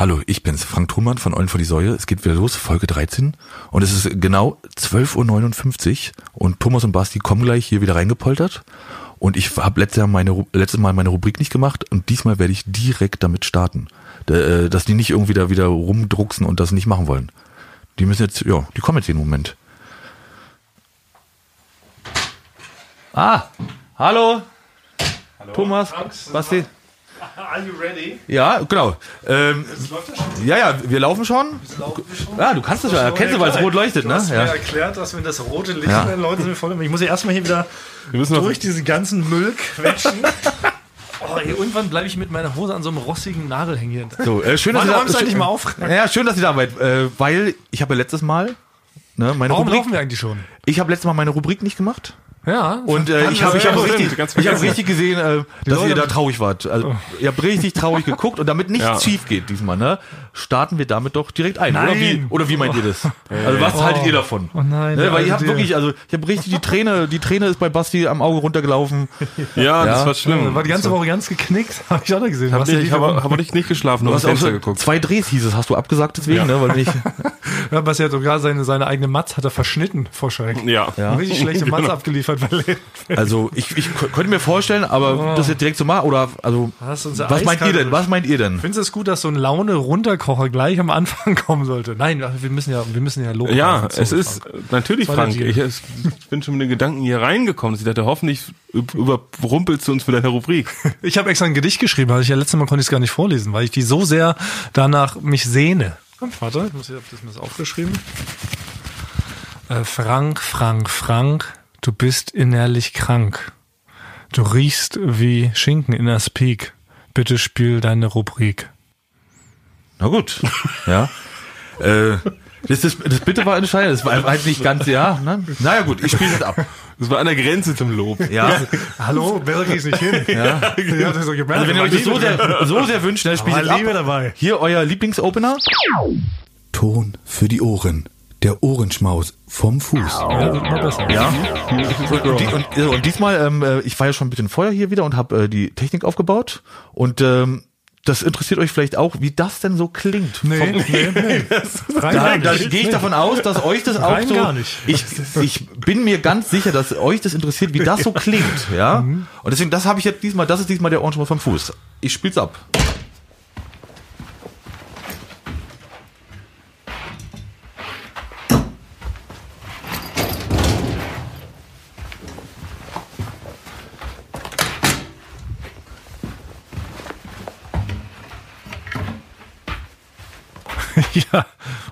Hallo, ich bin's, Frank Trumann von Eulen vor die Säue. Es geht wieder los, Folge 13. Und es ist genau 12.59 Uhr und Thomas und Basti kommen gleich hier wieder reingepoltert. Und ich habe letztes, letztes Mal meine Rubrik nicht gemacht und diesmal werde ich direkt damit starten. Äh, Dass die nicht irgendwie da wieder rumdrucksen und das nicht machen wollen. Die müssen jetzt, ja, die kommen jetzt jeden Moment. Ah, hallo. Thomas, Basti. Are you ready? Ja, genau. Ähm, ja, ja, wir laufen schon. Ja, du kannst das ja. Kennst du, weil es rot leuchtet, ne? hast mir Ja. erklärt, dass wenn das rote Licht Ja. dann Leute sind voll. Ich muss ja erstmal hier wieder durch diesen ganzen Müll quetschen. Oh, ey, irgendwann bleibe ich mit meiner Hose an so einem rostigen Nagel hängen. So, äh, schön, dass Wann ihr da, endlich mal auf? Ja, schön, dass ihr da seid, äh, weil ich habe ja letztes Mal ne, meine Warum Rubrik. laufen wir eigentlich schon? Ich habe letztes Mal meine Rubrik nicht gemacht Ja. und äh, ich habe ich hab richtig, ich hab richtig gesehen, äh, dass Leute- ihr da traurig wart. Also, ihr habt richtig traurig geguckt und damit nichts Ja. schief geht diesmal, ne, starten wir damit doch direkt ein. Oder Nein. wie, oder wie meint ihr das? Also was haltet ihr davon? Oh nein, Ne, weil ihr alte habt wirklich, also ich habe richtig die Träne, die Träne ist bei Basti am Auge runtergelaufen. Ja, Ja. das war schlimm. War die ganze Woche ganz geknickt. Habe ich auch noch gesehen. Hab ich ich habe hab nicht, nicht geschlafen, nur Du hast dem auch so Fenster geguckt. zwei Drehs hieß es, hast du abgesagt deswegen, ne, weil nicht. Ja, Basti hat sogar seine, seine eigene Matz hat er verschnitten vor Schreck. Ja. Ja. Richtig schlechte Matz Genau. abgeliefert, weil Also ich, ich könnte mir vorstellen, aber das jetzt direkt so machen oder also unser was meint ihr denn? Was meint ihr denn? Findest du es gut, dass so ein Laune-Runterkocher gleich am Anfang kommen sollte? Nein, wir müssen ja, wir müssen ja loben. Ja, Also, es ist Frank. natürlich, Frank. Ich, ich bin schon mit den Gedanken hier reingekommen. Ich dachte, hoffentlich üb- überrumpelst du uns mit deiner Rubrik. Ich habe extra ein Gedicht geschrieben, weil ich ja letztes Mal konnte ich es gar nicht vorlesen, weil ich die so sehr danach mich sehne. Warte, ich muss ich hab das mir das aufgeschrieben. Äh, Frank, Frank, Frank, du bist innerlich krank. Du riechst wie Schinken in der Speak. Bitte spiel deine Rubrik. Na gut. Ja. äh, das, ist, das bitte war entscheidend. Das war halt nicht ganz, ja. Ne? Naja gut, ich spiele das ab. Das war an der Grenze zum Lob. Ja. Hallo, besser geht's nicht hin. Ja. ja das ist Also wenn ihr euch das so sehr, so sehr wünscht, dann spielt das ab. Liebe dabei. Hier euer Lieblingsopener. Ton für die Ohren. Der Ohrenschmaus vom Fuß. Ja, wird immer besser. Ja. Und, und, äh, und diesmal, ähm, äh, ich war ja schon ein bisschen vorher hier wieder und habe äh, die Technik aufgebaut. Und ähm, das interessiert euch vielleicht auch, wie das denn so klingt. Nee, Vom- nee, nee. Da, da gehe ich davon aus, dass euch das auch Rein so. gar nicht. Ich, ich bin mir ganz sicher, dass euch das interessiert, wie das so klingt, ja. Mhm. Und deswegen, das habe ich jetzt diesmal. Das ist diesmal der Ohrenschmaus vom Fuß. Ich spiel's ab. Ja,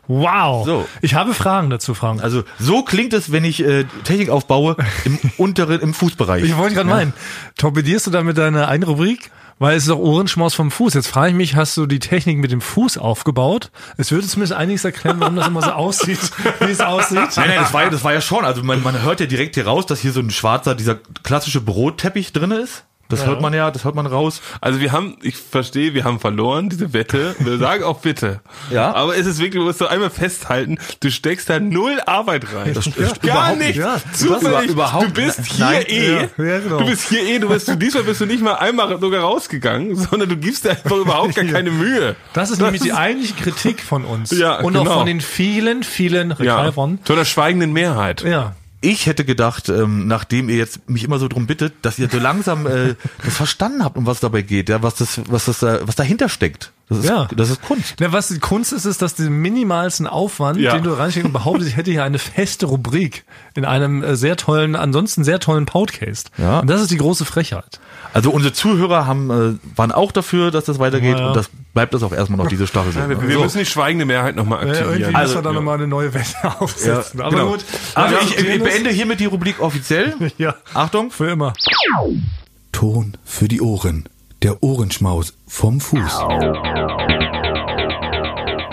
wow. So. Ich habe Fragen dazu, Frank. Also so klingt es, wenn ich äh, Technik aufbaue im unteren, im Fußbereich. Ich wollte gerade meinen, torpedierst du damit deine eine Rubrik? Weil es ist doch Ohrenschmaus vom Fuß. Jetzt frage ich mich, hast du die Technik mit dem Fuß aufgebaut? Es würde zumindest einiges erklären, warum das immer so aussieht, wie es aussieht. Nein, nein, das war ja, das war ja schon. Also man, man hört ja direkt hier raus, dass hier so ein schwarzer, dieser klassische Brotteppich drin ist. Das hört man ja, das hört man raus. Also wir haben, ich verstehe, wir haben verloren, diese Wette. Wir sagen auch bitte. Ja. Aber es ist wirklich, du musst doch einmal festhalten, du steckst da null Arbeit rein. Das- Gar überhaupt nicht. nicht. Ja, Zufällig. überhaupt du bist hier Nein, eh. ja, ja, genau. Du bist hier eh. Du bist, diesmal bist du nicht mal einmal sogar rausgegangen, sondern du gibst dir einfach überhaupt gar keine Mühe. Das ist nämlich die eigentliche Kritik von uns. Ja, Und auch genau. von den vielen, vielen Ja. Rekalfern. Zu einer schweigenden Mehrheit. Ja. Ich hätte gedacht, ähm, nachdem ihr jetzt mich immer so drum bittet, dass ihr so langsam äh, das verstanden habt, um was dabei geht, ja, was das, was das, äh, was dahinter steckt. Das ist, Ja. das ist Kunst. Na, was die Kunst ist, ist, dass den minimalsten Aufwand, Ja. den du reinsteckst und behauptest, ich hätte hier eine feste Rubrik in einem äh, sehr tollen, ansonsten sehr tollen Podcast. Ja. Und das ist die große Frechheit. Also unsere Zuhörer haben, äh, waren auch dafür, dass das weitergeht Ja, ja. und das bleibt das auch erstmal noch diese Staffel. Ja, wir, wir So. müssen die schweigende Mehrheit nochmal Ja, irgendwie aktivieren. müssen wir da nochmal eine neue Wette aufsetzen. Aber genau. gut. Also Ja, ich, ich beende hiermit die Rubrik offiziell. Ja, Achtung. für immer. Ton für die Ohren. Der Ohrenschmaus vom Fuß.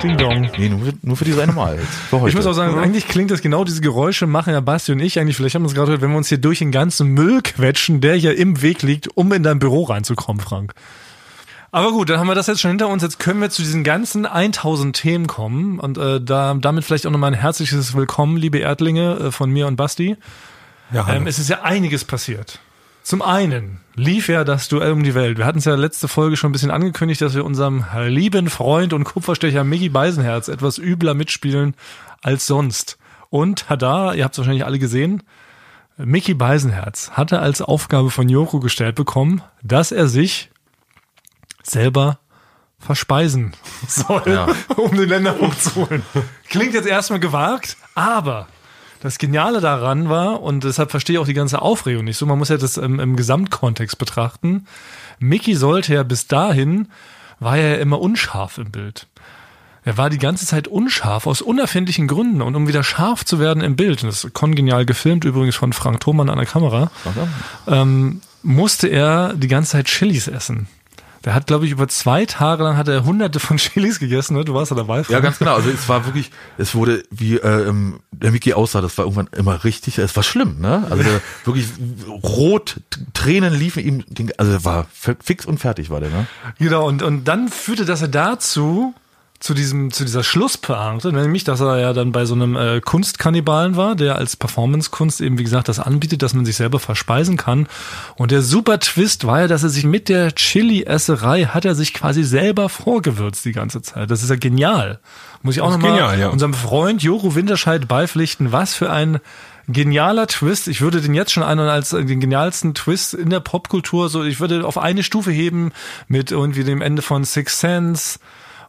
Ding Dong. Nee, nur, nur für diese eine Mal. Jetzt, heute. Ich muss auch sagen, eigentlich klingt das genau diese Geräusche machen ja Basti und ich eigentlich, vielleicht haben wir es gerade gehört, wenn wir uns hier durch den ganzen Müll quetschen, der hier im Weg liegt, um in dein Büro reinzukommen, Frank. Aber gut, dann haben wir das jetzt schon hinter uns. Jetzt können wir zu diesen ganzen 1000 Themen kommen und äh, da, damit vielleicht auch nochmal ein herzliches Willkommen, liebe Erdlinge, äh, von mir und Basti. ja. Ähm, es ist ja einiges passiert. Zum einen lief ja das Duell um die Welt. Wir hatten es ja letzte Folge schon ein bisschen angekündigt, dass wir unserem lieben Freund und Kupferstecher Mickey Beisenherz etwas übler mitspielen als sonst. Und tada, ihr habt es wahrscheinlich alle gesehen, Mickey Beisenherz hatte als Aufgabe von Joko gestellt bekommen, dass er sich selber verspeisen soll, Ja. um den Länderpunkt zu holen. Klingt jetzt erstmal gewagt, aber das Geniale daran war, und deshalb verstehe ich auch die ganze Aufregung nicht so, man muss ja das im, im Gesamtkontext betrachten. Mickey sollte ja bis dahin, war ja immer unscharf im Bild. Er war die ganze Zeit unscharf aus unerfindlichen Gründen und um wieder scharf zu werden im Bild, und das ist kongenial gefilmt übrigens von Frank Thomann an der Kamera, ähm, musste er die ganze Zeit Chilis essen. Der hat, glaube ich, über zwei Tage lang hat er hunderte von Chilis gegessen, ne? Du warst ja dabei. Ja, Frank. ganz genau. Also es war wirklich, es wurde, wie äh, ähm, der Mickey aussah, das war irgendwann immer richtig, es war schlimm, ne? Also wirklich rot, Tränen liefen ihm, also er war fix und fertig war der, ne? Genau, und, und dann führte das ja dazu, zu diesem, zu dieser Schlusspointe, nämlich, dass er ja dann bei so einem äh, Kunstkannibalen war, der als Performance-Kunst eben, wie gesagt, das anbietet, dass man sich selber verspeisen kann. Und der super Twist war ja, dass er sich mit der Chili-Esserei hat er sich quasi selber vorgewürzt die ganze Zeit. Das ist ja genial. Muss ich auch nochmal ja. unserem Freund Joro Winterscheid beipflichten, was für ein genialer Twist. Ich würde den jetzt schon einen als den genialsten Twist in der Popkultur so, ich würde auf eine Stufe heben mit irgendwie dem Ende von Six Sense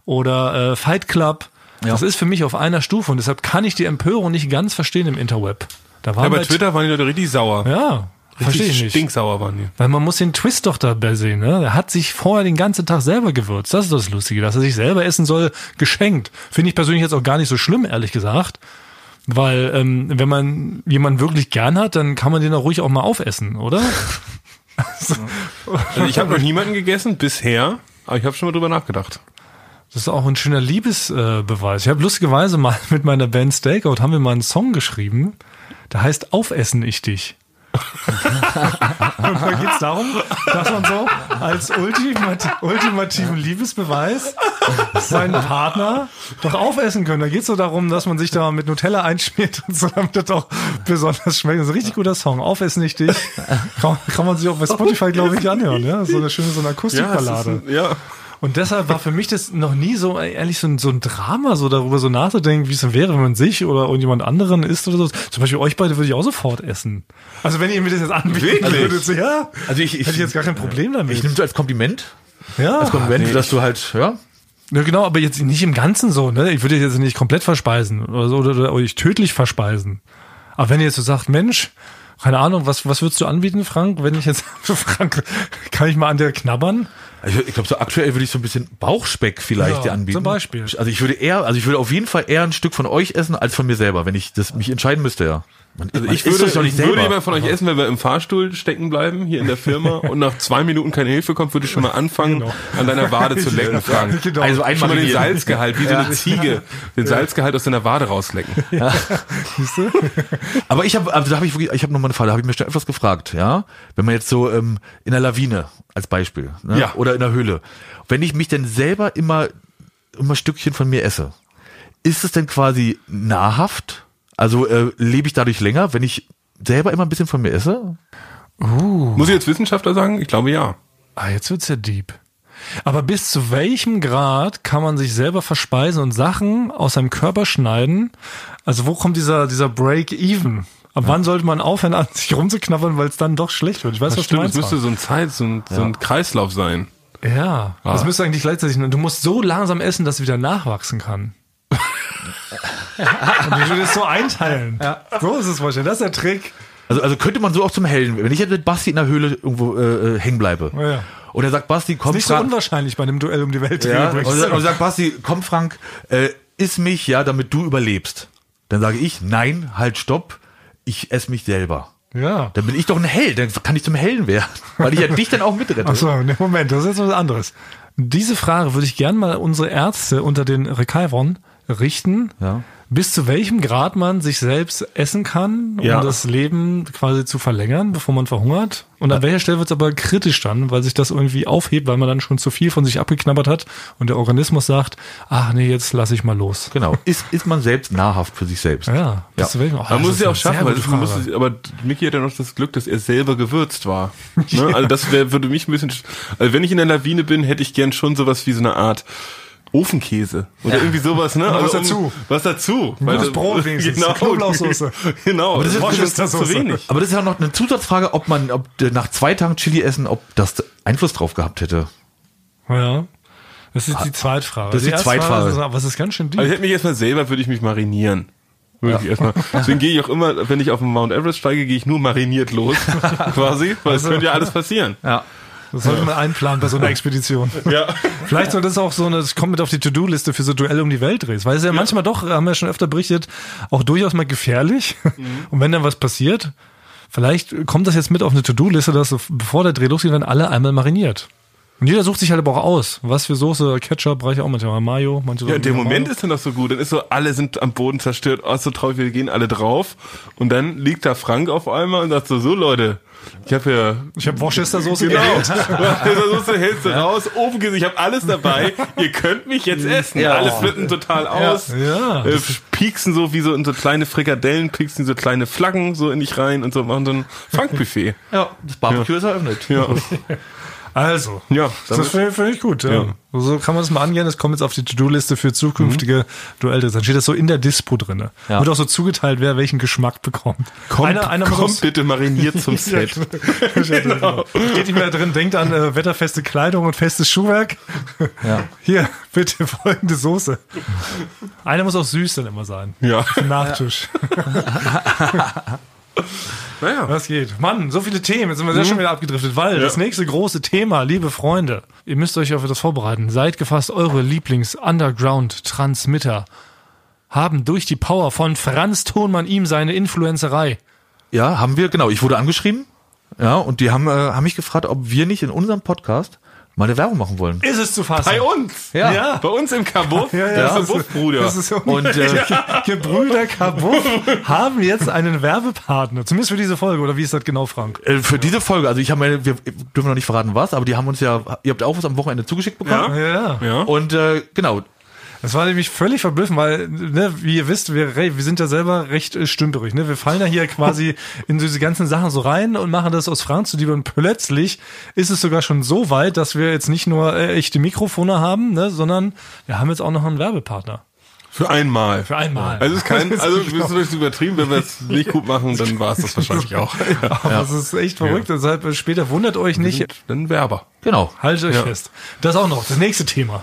oder äh, Fight Club. Das ist für mich auf einer Stufe und deshalb kann ich die Empörung nicht ganz verstehen im Interweb. Da war Ja, bei halt- Twitter waren die Leute richtig sauer. Ja, verstehe ich Richtig nicht. stinksauer waren die. Weil man muss den Twist doch dabei sehen, ne? Er hat sich vorher den ganzen Tag selber gewürzt. Das ist das Lustige, dass er sich selber essen soll, geschenkt. Finde ich persönlich jetzt auch gar nicht so schlimm, ehrlich gesagt. Weil, ähm, wenn man jemanden wirklich gern hat, dann kann man den auch ruhig auch mal aufessen, oder? Also ich habe noch niemanden gegessen bisher, aber ich habe schon mal drüber nachgedacht. Das ist auch ein schöner Liebesbeweis. Beweis. ich habe lustigerweise mal mit meiner Band Stakeout haben wir mal einen Song geschrieben, der heißt Aufessen ich dich. Und da geht's darum, dass man so als ultimat ultimativen Liebesbeweis seinen Partner doch aufessen können. Da geht's so darum, dass man sich da mit Nutella einschmiert und so, damit das auch besonders schmeckt. Das ist ein richtig guter Song. Aufessen ich dich. Kann, kann man sich auch bei Spotify, glaube ich, anhören. Ja? So eine schöne so eine Akustikballade. Ja. Und deshalb war für mich das noch nie so, ehrlich, so ein, so ein Drama, so darüber so nachzudenken, wie es denn wäre, wenn man sich oder irgendjemand anderen isst oder so. Zum Beispiel euch beide würde ich auch sofort essen. Also wenn ihr mir das jetzt anbieten Wirklich? würdet, so, ja, Also ich, ich, hätte ich jetzt gar kein Problem damit. ich nehme es als Kompliment, ja. als Kompliment, dass du halt, ja, ja, genau, aber jetzt nicht im Ganzen so, ne? Ich würde jetzt nicht komplett verspeisen oder so, oder, oder euch tödlich verspeisen. Aber wenn ihr jetzt so sagt, Mensch, keine Ahnung, was, was würdest du anbieten, Frank? Wenn ich jetzt, Frank, kann ich mal an der knabbern? Also ich glaube, so aktuell würde ich so ein bisschen Bauchspeck vielleicht Ja, dir anbieten. zum Beispiel. Also ich würde eher, also ich würde auf jeden Fall eher ein Stück von euch essen als von mir selber, wenn ich das mich entscheiden müsste, ja. Man, Also man ich würde, doch nicht ich würde jemand von euch essen, wenn wir im Fahrstuhl stecken bleiben, hier in der Firma, und nach zwei Minuten keine Hilfe kommt, würde ich schon mal anfangen, an deiner Wade zu lecken, Frank. Genau. Also Schon mal den einmal Salzgehalt, wie so eine Ziege, den Salzgehalt aus deiner Wade rauslecken. Aber ich habe, also da habe ich wirklich, ich habe noch mal eine Frage, da habe ich mir schon etwas gefragt, ja. Wenn man jetzt so ähm, in der Lawine als Beispiel, ne? Ja. oder in der Höhle, wenn ich mich denn selber immer immer Stückchen von mir esse, ist es denn quasi nahrhaft? Also äh, lebe ich dadurch länger, wenn ich selber immer ein bisschen von mir esse? Muss ich jetzt Wissenschaftler sagen? Ich glaube ja. Ah, jetzt wird's ja deep. Aber bis zu welchem Grad kann man sich selber verspeisen und Sachen aus seinem Körper schneiden? Also wo kommt dieser, dieser Break-Even? Ab wann sollte man aufhören, an sich rumzuknabbern, weil es dann doch schlecht wird? Ich weiß, Das was stimmt, du es meinst. müsste so ein Zeit, so ein, so ein Kreislauf sein. ja, das müsste eigentlich gleichzeitig, du musst so langsam essen, dass es wieder nachwachsen kann. und ich würde es so einteilen. So ist es wahrscheinlich. Das ist der Trick. Also, also könnte man so auch zum Hellen, wenn ich jetzt mit Basti in der Höhle irgendwo äh, äh, hängen bleibe. Ja, ja. Und er sagt, Basti, komm, Nicht so Frank, unwahrscheinlich bei einem Duell um die Welt. ja, und, sagt- und sagt, Basti, komm Frank, äh, iss mich, ja, damit du überlebst. Dann sage ich, nein, halt, stopp, ich esse mich selber. ja. Dann bin ich doch ein Held, dann kann ich zum Hellen werden, weil ich ja dich dann auch mitrette. Ach so, ne, Moment, das ist jetzt was anderes. Diese Frage würde ich gern mal unsere Ärzte unter den Rekaivern richten. Ja. Bis zu welchem Grad man sich selbst essen kann, um Ja. das Leben quasi zu verlängern, bevor man verhungert. Und an welcher Stelle wird es aber kritisch dann, weil sich das irgendwie aufhebt, weil man dann schon zu viel von sich abgeknabbert hat und der Organismus sagt, ach nee, jetzt lasse ich mal los. Genau. Ist, ist man selbst nahrhaft für sich selbst? Ja, bis Ja. zu welchem? Oh, Man muss es ja auch schaffen, weil man muss, aber Micky hat ja noch das Glück, dass er selber gewürzt war. Ne? Also das wär, würde mich ein bisschen, also wenn ich in der Lawine bin, hätte ich gern schon sowas wie so eine Art Ofenkäse oder irgendwie sowas, ne? was Also dazu. Was dazu. Weil das- Brot wenigstens, Genau. Knoblauchsoße. Genau. Aber das ist ist zu wenig. Aber das ist ja noch eine Zusatzfrage, ob man, ob nach zwei Tagen Chili essen, ob das Einfluss drauf gehabt hätte. Ja. Das ist die Zweitfrage. Das ist die erste Zweitfrage. ist, was ist ganz schön deep. Also ich hätte mich erstmal selber, würde ich mich marinieren. Würde ich erstmal. Deswegen gehe ich auch immer, wenn ich auf den Mount Everest steige, gehe ich nur mariniert los, quasi, weil es Also- könnte ja alles passieren. Ja. Das sollte man einplanen bei so einer Expedition. Ja. Vielleicht soll das auch so eine, das kommt mit auf die To-Do-Liste für so Duelle um die Welt drehst. Weil es ist ja, manchmal doch, haben wir ja schon öfter berichtet, auch durchaus mal gefährlich. Und wenn dann was passiert, vielleicht kommt das jetzt mit auf eine To-Do-Liste, dass bevor der Dreh losgeht, werden alle einmal mariniert. Und jeder sucht sich halt aber auch aus. Was für Soße, Ketchup, ich auch manchmal Mayo. Manche Ja, der Mayo. Moment ist dann doch so gut. Dann ist so, alle sind am Boden zerstört. Oh, so traurig, wir gehen alle drauf. Und dann liegt da Frank auf einmal und sagt so, so Leute, ich habe ja... Ich habe Worcestersoße Genau. gewählt. Soße hältst du raus, Ofenkäse, ich habe alles dabei. Ihr könnt mich jetzt essen. Ja. Alle flippen total aus. Ja. Äh, pieksen so wie so in so kleine Frikadellen, pieksen so kleine Flaggen so in dich rein und so machen so ein Frank-Buffet. Ja, das Barbecue ist eröffnet. Ja. Also, Ja, das finde find ich gut. Ja. Ja. So kann man das mal angehen. Das kommt jetzt auf die To-Do-Liste für zukünftige Duelle. Dann steht das so in der Dispo drinne. Ja. Wird auch so zugeteilt, wer welchen Geschmack bekommt. Kommt, einer, einer kommt bitte mariniert zum Set. genau. Steht nicht mehr drin, denkt an äh, wetterfeste Kleidung und festes Schuhwerk. Ja. Hier, bitte folgende Soße. Einer muss auch süß dann immer sein. Ja. Nachtisch. Naja. Was geht? Mann, so viele Themen. Jetzt sind wir sehr schon wieder abgedriftet, weil das nächste große Thema, liebe Freunde, ihr müsst euch auf etwas vorbereiten. Seid gefasst, eure Lieblings-Underground-Transmitter haben durch die Power von Franz Thonmann ihm seine Influencerei. Ja, haben wir, genau. Ich wurde angeschrieben. Ja, und die haben, äh, haben mich gefragt, ob wir nicht in unserem Podcast mal eine Werbung machen wollen. Ist es zu fassen? Bei uns. Ja. Ja. Bei uns im Kabuff. Ja, ja, der das ist- Kabuff-Bruder. Das ist so Und, äh, Gebrüder Kabuff haben jetzt einen Werbepartner. Zumindest für diese Folge. Oder wie ist das genau, Frank? Äh, für diese Folge, also ich habe meine, wir dürfen noch nicht verraten was, aber die haben uns ja, ihr habt auch was am Wochenende zugeschickt bekommen. Ja. Ja. Und äh, genau, Das war nämlich völlig verblüffend, weil, ne, wie ihr wisst, wir, wir sind ja selber recht äh, stümperig. Ne? Wir fallen ja hier quasi in diese ganzen Sachen so rein und machen das aus Franz zu Liebe. Und plötzlich ist es sogar schon so weit, dass wir jetzt nicht nur äh, echte Mikrofone haben, ne, sondern wir haben jetzt auch noch einen Werbepartner. Für einmal. Für einmal. Also es ist kein, also wir sind jetzt übertrieben, wenn wir es nicht gut machen, dann war es das wahrscheinlich auch. Aber das ist echt verrückt. Deshalb äh, später wundert euch nicht. Dann Werber. genau. Haltet euch Ja. fest. Das auch noch. Das nächste Thema.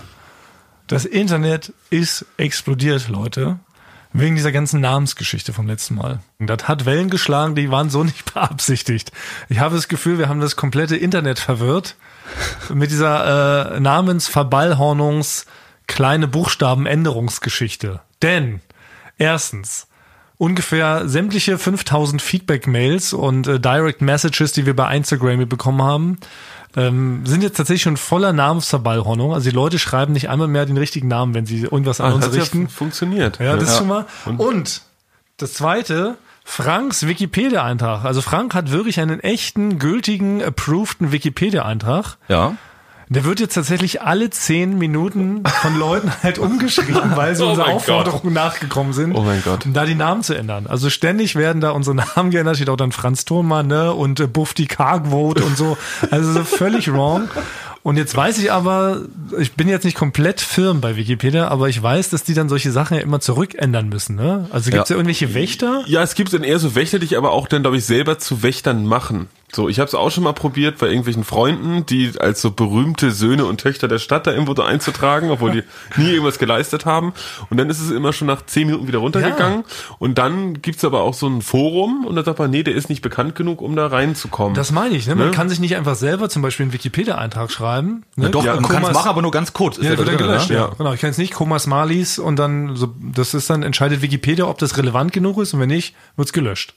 Das Internet ist explodiert, Leute. Wegen dieser ganzen Namensgeschichte vom letzten Mal. Das hat Wellen geschlagen, die waren so nicht beabsichtigt. Ich habe das Gefühl, wir haben das komplette Internet verwirrt mit dieser äh, Namensverballhornungs kleine Buchstabenänderungsgeschichte. Denn erstens ungefähr sämtliche 5000 Feedback-Mails und äh, Direct Messages, die wir bei Instagram bekommen haben, ähm, sind jetzt tatsächlich schon voller Namensverballhornung. Also die Leute schreiben nicht einmal mehr den richtigen Namen, wenn sie irgendwas an uns Ah, ja richten. funktioniert. Ja, das ist schon mal. Und das zweite, Franks Wikipedia-Eintrag. Also Frank hat wirklich einen echten, gültigen, approveden Wikipedia-Eintrag. Ja. Der wird jetzt tatsächlich alle zehn Minuten von Leuten halt umgeschrieben, weil sie Oh unserer Aufforderung nachgekommen sind, Oh mein Gott. um da die Namen zu ändern. Also ständig werden da unsere Namen geändert, steht auch dann Franz Thurmann ne? und äh, Bufti Cargvote und so. Also so völlig wrong. Und jetzt weiß ich aber, ich bin jetzt nicht komplett firm bei Wikipedia, aber ich weiß, dass die dann solche Sachen ja immer zurückändern müssen. Ne? Also gibt es ja. Ja. irgendwelche Wächter? Ja, es gibt dann eher so Wächter, die ich aber auch dann, glaube ich, selber zu Wächtern machen. So, ich habe es auch schon mal probiert bei irgendwelchen Freunden, die als so berühmte Söhne und Töchter der Stadt da irgendwo so einzutragen, obwohl die nie irgendwas geleistet haben. Und dann ist es immer schon nach zehn Minuten wieder runtergegangen. Und dann gibt's aber auch so ein Forum und da sagt man, nee, der ist nicht bekannt genug, um da reinzukommen. Das meine ich. Ne? Man Ne? kann sich nicht einfach selber zum Beispiel einen Wikipedia-Eintrag schreiben. Ne? Doch, Ja, man kann es Komas- machen, aber nur ganz kurz. Ist Ja, ja wird da dann drin, gelöscht, ne? ja. Genau, ich kann jetzt nicht Koma Smalis und dann, so, das ist dann, entscheidet Wikipedia, ob das relevant genug ist und wenn nicht, wird's gelöscht.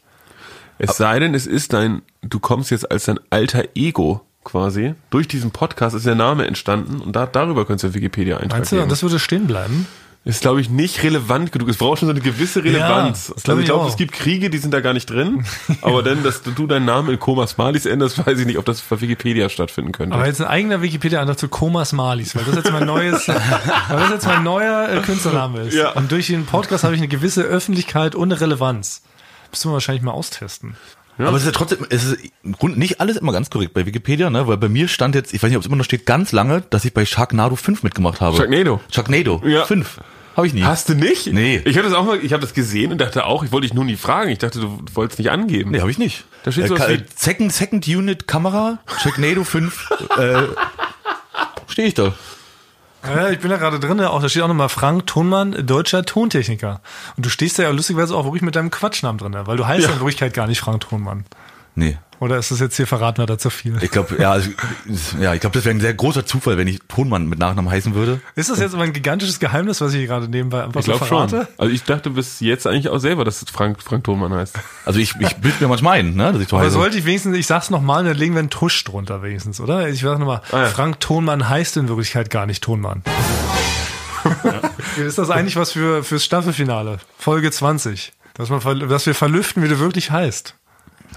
Es sei denn, es ist dein, du kommst jetzt als dein alter Ego quasi. Durch diesen Podcast ist der Name entstanden und da, darüber könntest du Wikipedia Meinst eintragen. du, das würde stehen bleiben? ist, glaube ich, nicht relevant genug. Es braucht schon so eine gewisse Relevanz. das also glaub ich ich glaube, es gibt Kriege, die sind da gar nicht drin. aber dann, dass du deinen Namen in Komas Malis änderst, weiß ich nicht, ob das bei Wikipedia stattfinden könnte. Aber jetzt ein eigener Wikipedia-Eintrag zu Komas Malis, weil das jetzt mein neues, weil das jetzt mein neuer äh, Künstlername ist. Ja. Und durch den Podcast habe ich eine gewisse Öffentlichkeit und eine Relevanz. Müssen wir wahrscheinlich mal austesten. Aber es ist ja trotzdem, es ist im Grunde nicht alles immer ganz korrekt bei Wikipedia, ne? Weil bei mir stand jetzt, ich weiß nicht, ob es immer noch steht, ganz lange, dass ich bei Sharknado 5 mitgemacht habe. Sharknado. Sharknado Ja. 5. Habe ich nie. Hast du nicht? Nee. Ich habe das auch mal, ich habe das gesehen und dachte auch, ich wollte dich nur nie fragen. Ich dachte, du wolltest nicht angeben. Nee, habe ich nicht. Da steht äh, sowas wie- Second, Second Unit Kamera, Sharknado 5, äh, stehe ich da. Ja, ich bin da gerade drin, auch da steht auch nochmal Frank Thunmann, deutscher Tontechniker. Und du stehst da ja lustigerweise auch wirklich mit deinem Quatschnamen drin, weil du heißt ja. In Wirklichkeit gar nicht Frank Thunmann. Nee. Oder ist das jetzt hier verraten wir da zu viel? Ich glaube, ja, also, ja, ich glaube, das wäre ein sehr großer Zufall, wenn ich Tonmann mit Nachnamen heißen würde. Ist das jetzt aber ein gigantisches Geheimnis, was ich hier gerade nebenbei einfach Ich so glaube schon. verrate? Also ich dachte bis jetzt eigentlich auch selber, dass es Frank, Frank Thomann heißt. Also ich, ich bild mir manchmal ein, ne, dass ich so Aber heiße. sollte ich wenigstens, ich sag's nochmal, dann legen wir einen Tusch drunter wenigstens, oder? Ich sag nochmal, Ah, ja. Frank Tonmann heißt in Wirklichkeit gar nicht Tonmann. Ist das eigentlich was für fürs Staffelfinale? Folge 20. Dass, man, dass wir verlüften, wie du wirklich heißt.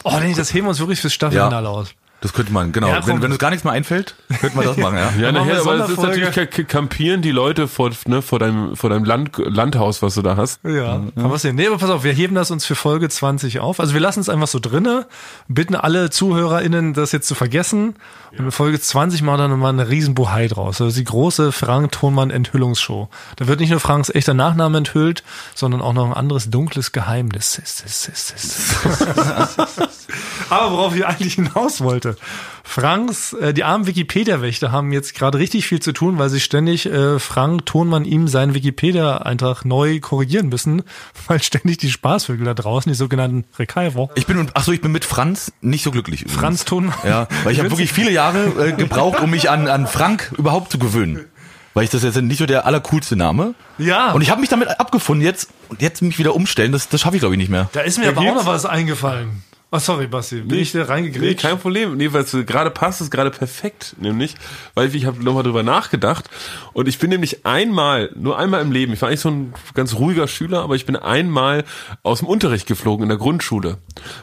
Oh, nee, das heben wir uns wirklich fürs Staffelfinale aus. Das könnte man, genau. Ja, wenn, wenn uns gar nichts mehr einfällt, könnte man das machen, ja. Ja, nachher, aber es ist natürlich ka- kampieren die Leute vor, ne, vor deinem, vor deinem Land, Landhaus, was du da hast. Ja, kann man sehen. Nee, aber pass auf, wir heben das uns für Folge 20 auf. Also wir lassen es einfach so drinne, bitten alle ZuhörerInnen, das jetzt zu vergessen. Und in Folge 20 machen wir dann nochmal eine riesen Buhai draus. Also die große Frank Thonmann Enthüllungsshow. Da wird nicht nur Franks echter Nachname enthüllt, sondern auch noch ein anderes dunkles Geheimnis. Aber worauf ich eigentlich hinaus wollte. Franks, äh, die armen Wikipedia-Wächter haben jetzt gerade richtig viel zu tun, weil sie ständig äh, Frank Thonmann ihm seinen Wikipedia-Eintrag neu korrigieren müssen, weil ständig die Spaßvögel da draußen, die sogenannten Rekaiver. Ich bin, ach so, ich bin mit Franz nicht so glücklich. übrigens. Franz Thonmann. Ja, weil ich habe wirklich viele Jahre äh, gebraucht, um mich an, an Frank überhaupt zu gewöhnen. Weil ich das jetzt nicht so der allercoolste Name. Ja. Und ich habe mich damit abgefunden jetzt und jetzt mich wieder umstellen, das, das schaffe ich glaube ich nicht mehr. Da ist mir Ja, aber auch noch was eingefallen. Oh, sorry, Basti. Bin ich da Nee, reingegrätscht? kein Problem. Nee, weil es gerade passt, ist gerade perfekt, nämlich, weil ich habe nochmal drüber nachgedacht und ich bin nämlich einmal, nur einmal im Leben, ich war eigentlich so ein ganz ruhiger Schüler, aber ich bin einmal aus dem Unterricht geflogen in der Grundschule,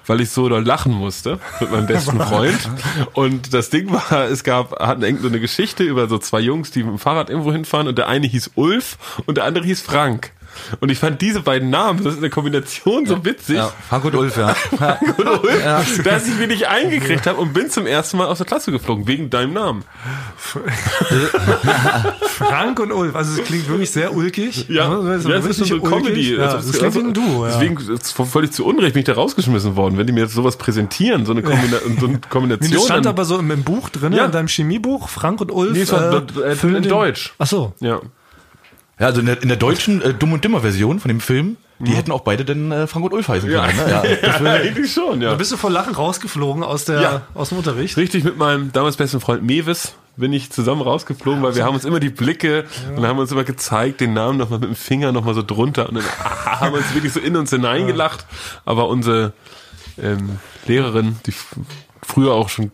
weil ich so da lachen musste mit meinem besten Freund und das Ding war, es gab, hatten irgend so eine Geschichte über so zwei Jungs, die mit dem Fahrrad irgendwo hinfahren und der eine hieß Ulf und der andere hieß Frank. Und ich fand diese beiden Namen, das ist eine Kombination so witzig. Ja, Frank und Ulf, ja. Und Ulf, dass ich mich nicht eingekriegt habe und bin zum ersten Mal aus der Klasse geflogen, wegen deinem Namen. Frank und Ulf. Also es klingt wirklich sehr ulkig. Ja, das ja, es ist so eine. Comedy. Ja, Also, das klingt wie ein Duo. Ja. Deswegen ist völlig zu Unrecht bin ich da rausgeschmissen worden, wenn die mir jetzt sowas präsentieren, so eine, Kombina so eine Kombination. das stand aber so im, im Buch drin, Ja. in deinem Chemiebuch, Frank und Ulf. Nee, es war äh, füllen in Deutsch. Ach so. Ja. Ja, also in der, in der deutschen äh, Dumm und Dimmer Version von dem Film, die hätten auch beide dann äh, Frank und Ulf heißen Ja. können. Ne? Ja, das wär, eigentlich schon, ja. Da bist du vor Lachen rausgeflogen aus, der, Ja. aus dem Unterricht. Richtig mit meinem damals besten Freund Mewis bin ich zusammen rausgeflogen, weil wir haben uns immer die Blicke und haben uns immer gezeigt, den Namen nochmal mit dem Finger nochmal so drunter und dann ah, haben uns wirklich so in uns hineingelacht. Aber unsere ähm, Lehrerin, die f- früher auch schon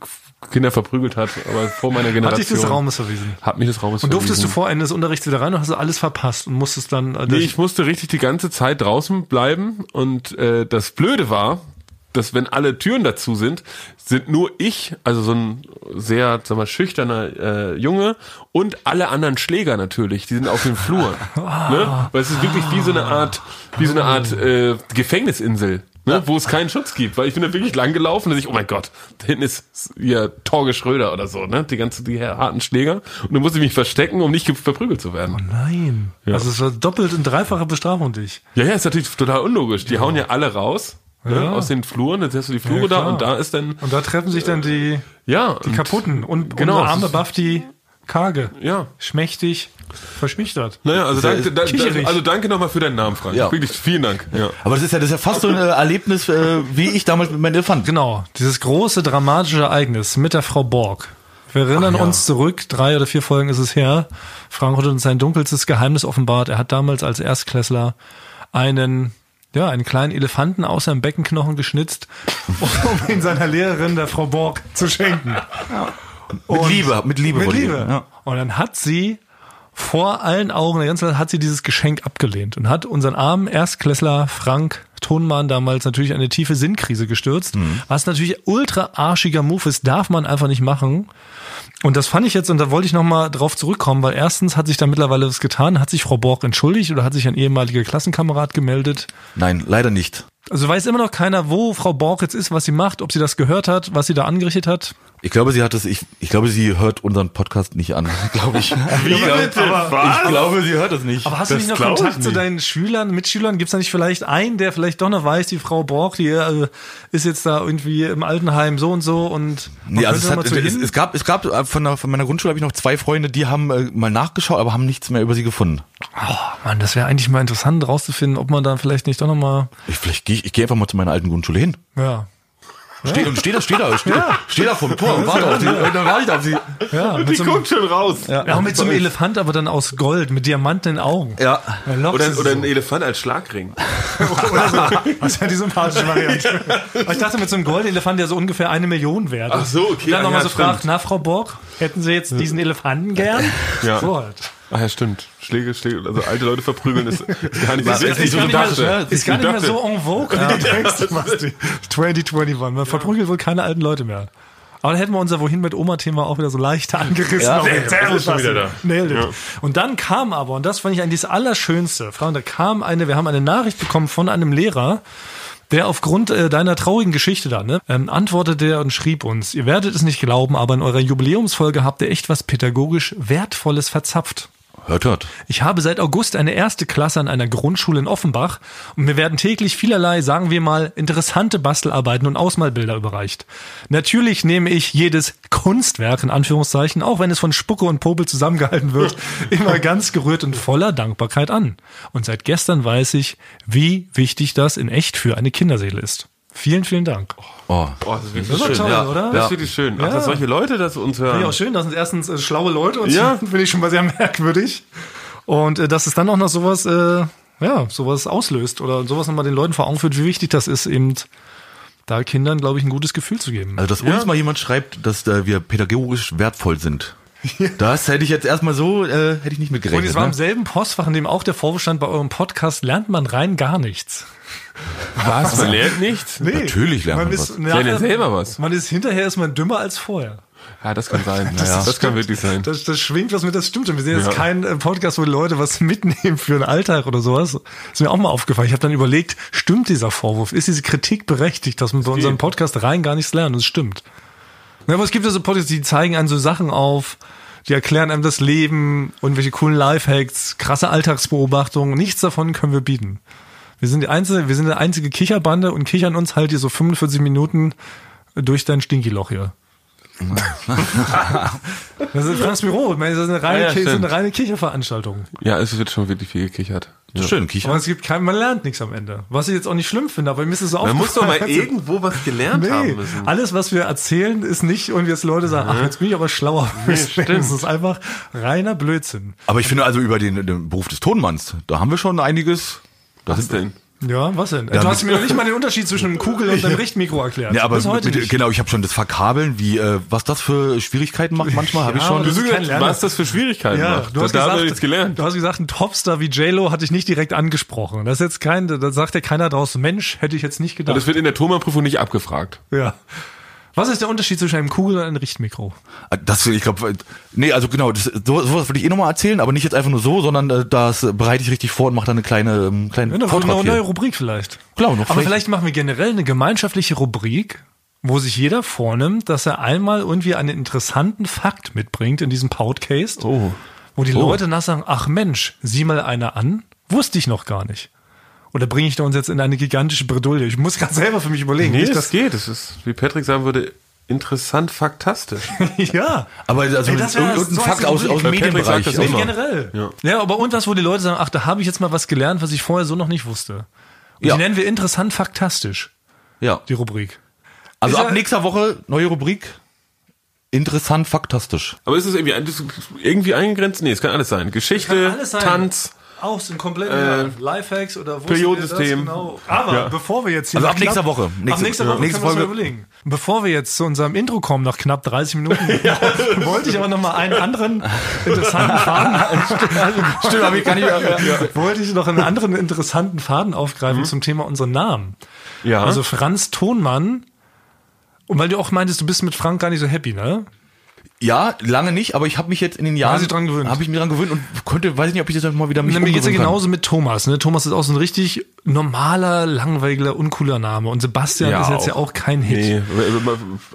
Kinder verprügelt hat, aber vor meiner Hat Generation. dich des Raumes verwiesen. Hat mich des Raumes Und durftest du verwiesen. vor Ende des Unterrichts wieder rein und hast du alles verpasst und musstest dann. Äh, Nee, ich musste richtig die ganze Zeit draußen bleiben und äh, das Blöde war, dass wenn alle Türen dazu sind, sind nur ich, also so ein sehr, sag mal, schüchterner äh, Junge und alle anderen Schläger natürlich, die sind auf dem Flur. ne? Weil es ist wirklich wie so eine Art, wie so eine Art äh, Gefängnisinsel. Ne, wo es keinen Schutz gibt, weil ich bin da wirklich lang gelaufen und ich, oh mein Gott, da hinten ist hier Torge Schröder oder so, ne, die ganze, die harten Schläger und dann musste ich mich verstecken, um nicht ge- verprügelt zu werden. Nein. Ja. Also es war doppelt und dreifache Bestrafung dich. Ja, ja, ist natürlich total unlogisch. Die hauen ja alle raus ne, Ja. aus den Fluren. Jetzt hast du die Flure Ja, da und da ist dann Und da treffen sich dann die, ja die kaputten und Genau, arme ist- Bafti karge, Ja. schmächtig, verschmichtert. Naja, also danke, da, da, also danke nochmal für deinen Namen, Frank. Ja. Wirklich vielen Dank. Ja. aber das ist ja, das ist ja fast so ein äh, Erlebnis, äh, wie ich damals mit meinem Elefant. Genau, dieses große dramatische Ereignis mit der Frau Borg. Wir erinnern Ach ja. uns zurück, drei oder vier Folgen ist es her. Frank hat uns sein dunkelstes Geheimnis offenbart. Er hat damals als Erstklässler einen, ja, einen kleinen Elefanten aus seinem Beckenknochen geschnitzt, um ihn seiner Lehrerin, der Frau Borg, zu schenken. Mit Liebe, mit Liebe. Mit Liebe. Ja. Und dann hat sie vor allen Augen der ganzen Welt hat sie dieses Geschenk abgelehnt und hat unseren armen Erstklässler Frank Tonmann damals natürlich in eine tiefe Sinnkrise gestürzt. Was natürlich ultra arschiger Move ist, darf man einfach nicht machen. Und das fand ich jetzt, und da wollte ich nochmal drauf zurückkommen, weil erstens hat sich da mittlerweile was getan, hat sich Frau Borg entschuldigt oder hat sich ein ehemaliger Klassenkamerad gemeldet. Nein, leider nicht. Also weiß immer noch keiner, wo Frau Borg jetzt ist, was sie macht, ob sie das gehört hat, was sie da angerichtet hat. Ich glaube, sie hat es, ich, ich glaube, sie hört unseren Podcast nicht an, glaube ich. Wie bitte? Was? Ich glaube, sie hört es nicht. Aber hast du Das nicht noch ich Kontakt zu deinen Schülern, Mitschülern? Gibt es da nicht vielleicht einen, der vielleicht doch noch weiß, die Frau Borg, die äh, ist jetzt da irgendwie im Altenheim so und so und Nee, also es, hat, es, es gab, es gab äh, von, der, von meiner Grundschule habe ich noch zwei Freunde, die haben äh, mal nachgeschaut, aber haben nichts mehr über sie gefunden. Oh, Mann, das wäre eigentlich mal interessant rauszufinden, ob man da vielleicht nicht doch noch mal, Ich, vielleicht gehe ich, ich gehe einfach mal zu meiner alten Grundschule hin. ja, Steh, und steh da, steh da, steh, steh da vom Tor und warte auf. Und dann warte ich auf sie. ja, mit Die so guckt schon raus. ja, auch mit so einem Elefant, aber dann aus Gold, mit Diamanten in den Augen. Ja. Oder, oder so. ein Elefant als Schlagring. Oder so. Das wäre die sympathische Variante. Aber ich dachte, mit so einem Goldelefant, der so ungefähr eine Million wert ist. Ach so, okay. Und dann nochmal ja, so stimmt. fragt, na Frau Borg, hätten Sie jetzt diesen Elefanten gern? Ja. So halt. Ach ja, stimmt. Schläge, Schläge, also alte Leute verprügeln ist, ist gar nicht, Ist ist nicht so gar nicht gedacht. mehr, ist gar nicht mehr so en vogue, wie du denkst, Basti. 2021. Man verprügelt wohl keine alten Leute mehr. Aber dann hätten wir unser Wohin mit Oma-Thema auch wieder so leicht angerissen. Ja, nee, das ist schon wieder da. Nailed it. Ja. Und dann kam aber, und das fand ich eigentlich das Allerschönste, Frauen, da kam eine, wir haben eine Nachricht bekommen von einem Lehrer, der aufgrund äh, deiner traurigen Geschichte da, ne, ähm, antwortete er und schrieb uns, ihr werdet es nicht glauben, aber in eurer Jubiläumsfolge habt ihr echt was pädagogisch Wertvolles verzapft. Hört, hört. Ich habe seit August eine erste Klasse an einer Grundschule in Offenbach und mir werden täglich vielerlei, sagen wir mal, interessante Bastelarbeiten und Ausmalbilder überreicht. Natürlich nehme ich jedes Kunstwerk in Anführungszeichen, auch wenn es von Spucke und Popel zusammengehalten wird, immer ganz gerührt und voller Dankbarkeit an. Und seit gestern weiß ich, wie wichtig das in echt für eine Kinderseele ist. Vielen, vielen Dank. Oh. Oh, das ist wirklich Das ist schön. toll, ja. oder? Das ist wirklich schön. Ach, Ja. dass solche Leute das uns hören. Finde ich auch schön, das sind erstens äh, schlaue Leute und Ja. finde ich schon mal sehr merkwürdig. Und äh, dass es dann auch noch sowas, äh, ja, sowas auslöst oder sowas nochmal den Leuten vor Augen führt, wie wichtig das ist, eben da Kindern, glaube ich, ein gutes Gefühl zu geben. Also, dass uns mal jemand schreibt, dass äh, wir pädagogisch wertvoll sind. Das hätte ich jetzt erstmal so, äh, hätte ich nicht und mitgerechnet. es war im Ne? selben Postfach, in dem auch der Vorwurf stand, bei eurem Podcast lernt man rein gar nichts. Was? Man lernt nichts? Nee, Natürlich lernt man ist was. nachher- Lernt ihr selber was? Man ist hinterher ist man dümmer als vorher. Ja, das kann sein. Das, Ja. das kann wirklich sein. Das, das schwingt was mit, das stimmt schon. Wir sind jetzt Ja. kein äh, Podcast, wo die Leute was mitnehmen für den Alltag oder sowas. ist mir auch mal aufgefallen. Ich habe dann überlegt, stimmt dieser Vorwurf? Ist diese Kritik berechtigt, dass man bei unserem Podcast rein gar nichts lernt? Und es stimmt. Ja, aber es gibt ja so Podcasts, die zeigen einem so Sachen auf, die erklären einem das Leben, irgendwelche coolen Lifehacks, krasse Alltagsbeobachtungen. Nichts davon können wir bieten. Wir sind die einzige, wir sind eine einzige Kicherbande und kichern uns halt hier so 45 Minuten durch dein Stinkiloch hier. Das ist Franks Büro. Ich meine, Das ist eine reine, Ja, ja, das ist stimmt. eine reine Kicherveranstaltung. Ja, es wird schon wirklich viel gekichert. Ja. Schön, Aber Kicher. es gibt kein, man lernt nichts am Ende. Was ich jetzt auch nicht schlimm finde, aber mir ist es so Man muss doch mal aufgefallen. irgendwo was gelernt Nee, haben müssen. alles, was wir erzählen, ist nicht irgendwie, dass Leute sagen, ach, jetzt bin ich aber schlauer. stimmt. Es ist einfach reiner Blödsinn. Aber ich finde also über den, den Beruf des Tonmanns, da haben wir schon einiges. Das Was denn? Ja, was denn? Ja, du hast mit- mir noch nicht mal den Unterschied zwischen einem Kugel und einem Richtmikro erklärt. Ja, aber mit, nicht. genau, ich habe schon das Verkabeln, wie äh, was das für Schwierigkeiten macht manchmal, habe ich Ja, schon. aber das ist kein Lernen. Was das für Schwierigkeiten Ja, macht. du hast, da gesagt, jetzt gelernt. du hast gesagt, ein Topstar wie J-Lo hatte ich nicht direkt angesprochen. Das ist jetzt kein, da sagt ja keiner draus, Mensch, hätte ich jetzt nicht Und gedacht. das wird in der Thomann-Prüfung nicht abgefragt. ja. Was ist der Unterschied zwischen einem Kugel und einem Richtmikro? Das, ich glaube, nee, also genau, das, so, sowas würde ich eh nochmal erzählen, aber nicht jetzt einfach nur so, sondern äh, das bereite ich richtig vor und mache dann eine kleine, ähm, kleine Ja, eine Vortrag neue hier. Rubrik vielleicht. Klar, noch Aber vielleicht- vielleicht machen wir generell eine gemeinschaftliche Rubrik, wo sich jeder vornimmt, dass er einmal irgendwie einen interessanten Fakt mitbringt in diesem Podcast, Oh. wo die Oh. Leute nach sagen, ach Mensch, sieh mal einer an, wusste ich noch gar nicht. Oder bringe ich da uns jetzt in eine gigantische Bredouille? Ich muss gerade selber für mich überlegen. Nee, nicht, das geht. Das ist, wie Patrick sagen würde, interessant faktastisch. ja. Aber also Ey, das wär- irgendein so Fakt aus, aus dem Medienbereich. das immer. generell. Ja. Ja. aber und was, wo die Leute sagen, ach, da habe ich jetzt mal was gelernt, was ich vorher so noch nicht wusste. Und Ja. die nennen wir interessant faktastisch, Ja. die Rubrik. Also Ist ab nächster Woche neue Rubrik. Interessant, faktastisch. Aber ist es irgendwie, das ist irgendwie eingegrenzt? Nee, es kann alles sein. Geschichte, alles sein. Tanz. Auch so ein komplett Äh, ja, Lifehacks oder wo Periodensystem. Genau. Aber Ja. bevor wir jetzt hier Also ab nächster Woche. ab Nächste- nächster ja. Woche nächste Folge. überlegen. Bevor wir jetzt zu unserem Intro kommen, nach knapp 30 Minuten, wollte ich aber noch mal einen anderen interessanten Faden, Stimmt, hab ich gar nicht mehr. wollte ich noch einen anderen interessanten Faden aufgreifen Mhm. zum Thema unseren Namen. Ja. Also Franz Tonmann. Und weil du auch meintest, du bist mit Frank gar nicht so happy, ne? Ja, lange nicht, aber ich habe mich jetzt in den Jahren sich dran gewöhnt. Habe ich mir dran gewöhnt und konnte, weiß ich nicht, ob ich das mal wieder mich Na, mir geht's ja kann. genauso mit Thomas. Ne? Thomas ist auch so ein richtig normaler, langweiliger, uncooler Name. Und Sebastian Ja, ist jetzt ja auch. auch kein Hit. Nee,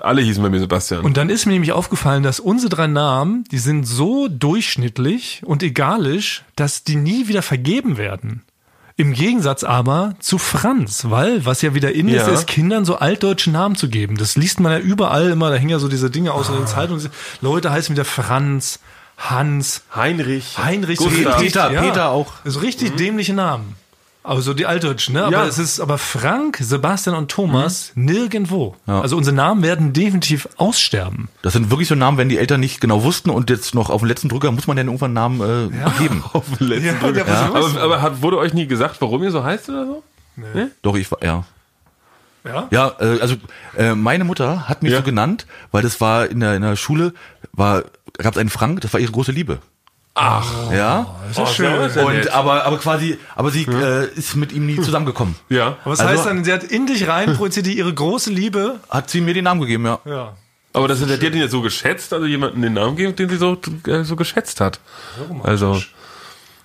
alle hießen bei mir Sebastian. Und dann ist mir nämlich aufgefallen, dass unsere drei Namen, die sind so durchschnittlich und egalisch, dass die nie wieder vergeben werden. Im Gegensatz aber zu Franz, weil was ja wieder in ist, Ja. ist Kindern so altdeutsche Namen zu geben. Das liest man ja überall immer, da hängen ja so diese Dinge aus in den Zeitungen. Leute heißen wieder Franz, Hans, Heinrich, Heinrich, Gustav. Peter, Peter auch. So richtig dämliche Namen. Also die altdeutschen, ne? Aber Ja. es ist aber Frank, Sebastian und Thomas nirgendwo. Ja. Also unsere Namen werden definitiv aussterben. Das sind wirklich so Namen, wenn die Eltern nicht genau wussten und jetzt noch auf den letzten Drücker muss man dann irgendwann einen Namen äh, geben. auf den letzten Ja, Drücker. so Aber, aber hat, wurde euch nie gesagt, warum ihr so heißt oder so? Doch, ich war, ja. Ja? Ja, äh, also äh, meine Mutter hat mich Ja. so genannt, weil das war in der, in der Schule, war gab es einen Frank, das war ihre große Liebe. Ach, Ja. Das ist schön. sehr Und nett. aber aber quasi, aber sie äh, ist mit ihm nie zusammengekommen. ja. Aber was Also- heißt dann, sie hat in dich rein projiziert die ihre große Liebe. Hat sie mir den Namen gegeben, ja. Ja. Aber das, die hat den ja so geschätzt, also jemanden den Namen gegeben, den sie so, äh, so geschätzt hat. Also,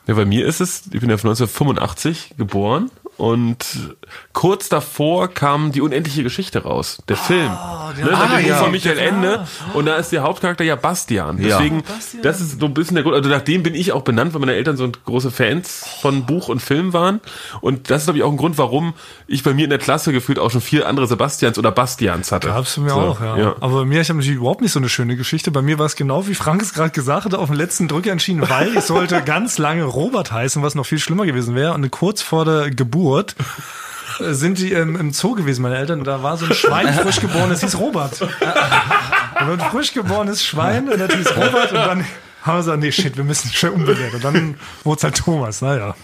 ja, bei mir ist es, ich bin ja von 1985 geboren und kurz davor kam die unendliche Geschichte raus, der Film. Ne, nach ich dem Buch ja. von Michael Ende. Und da ist der Hauptcharakter ja Bastian. Ja. Deswegen, das ist so ein bisschen der Grund. Also nach dem bin ich auch benannt, weil meine Eltern so große Fans von Buch und Film waren. Und das ist, glaube ich, auch ein Grund, warum ich bei mir in der Klasse gefühlt auch schon vier andere Sebastians oder Bastians hatte. Gab's für mir So, auch, ja. Aber bei mir, ich habe natürlich überhaupt nicht so eine schöne Geschichte. Bei mir war es genau, wie Frank es gerade gesagt hat, auf den letzten Drücker entschieden, weil ich sollte ganz lange Robert heißen, was noch viel schlimmer gewesen wäre. Und kurz vor der Geburt äh, sind die ähm, im Zoo gewesen, meine Eltern. Und da war so ein Schwein frisch geboren, das hieß Robert. Und ein frisch geborenes Schwein, und das hieß Robert. Und dann haben wir gesagt, nee, shit, wir müssen schnell umbenennen. Und dann wurde es halt Thomas. Naja,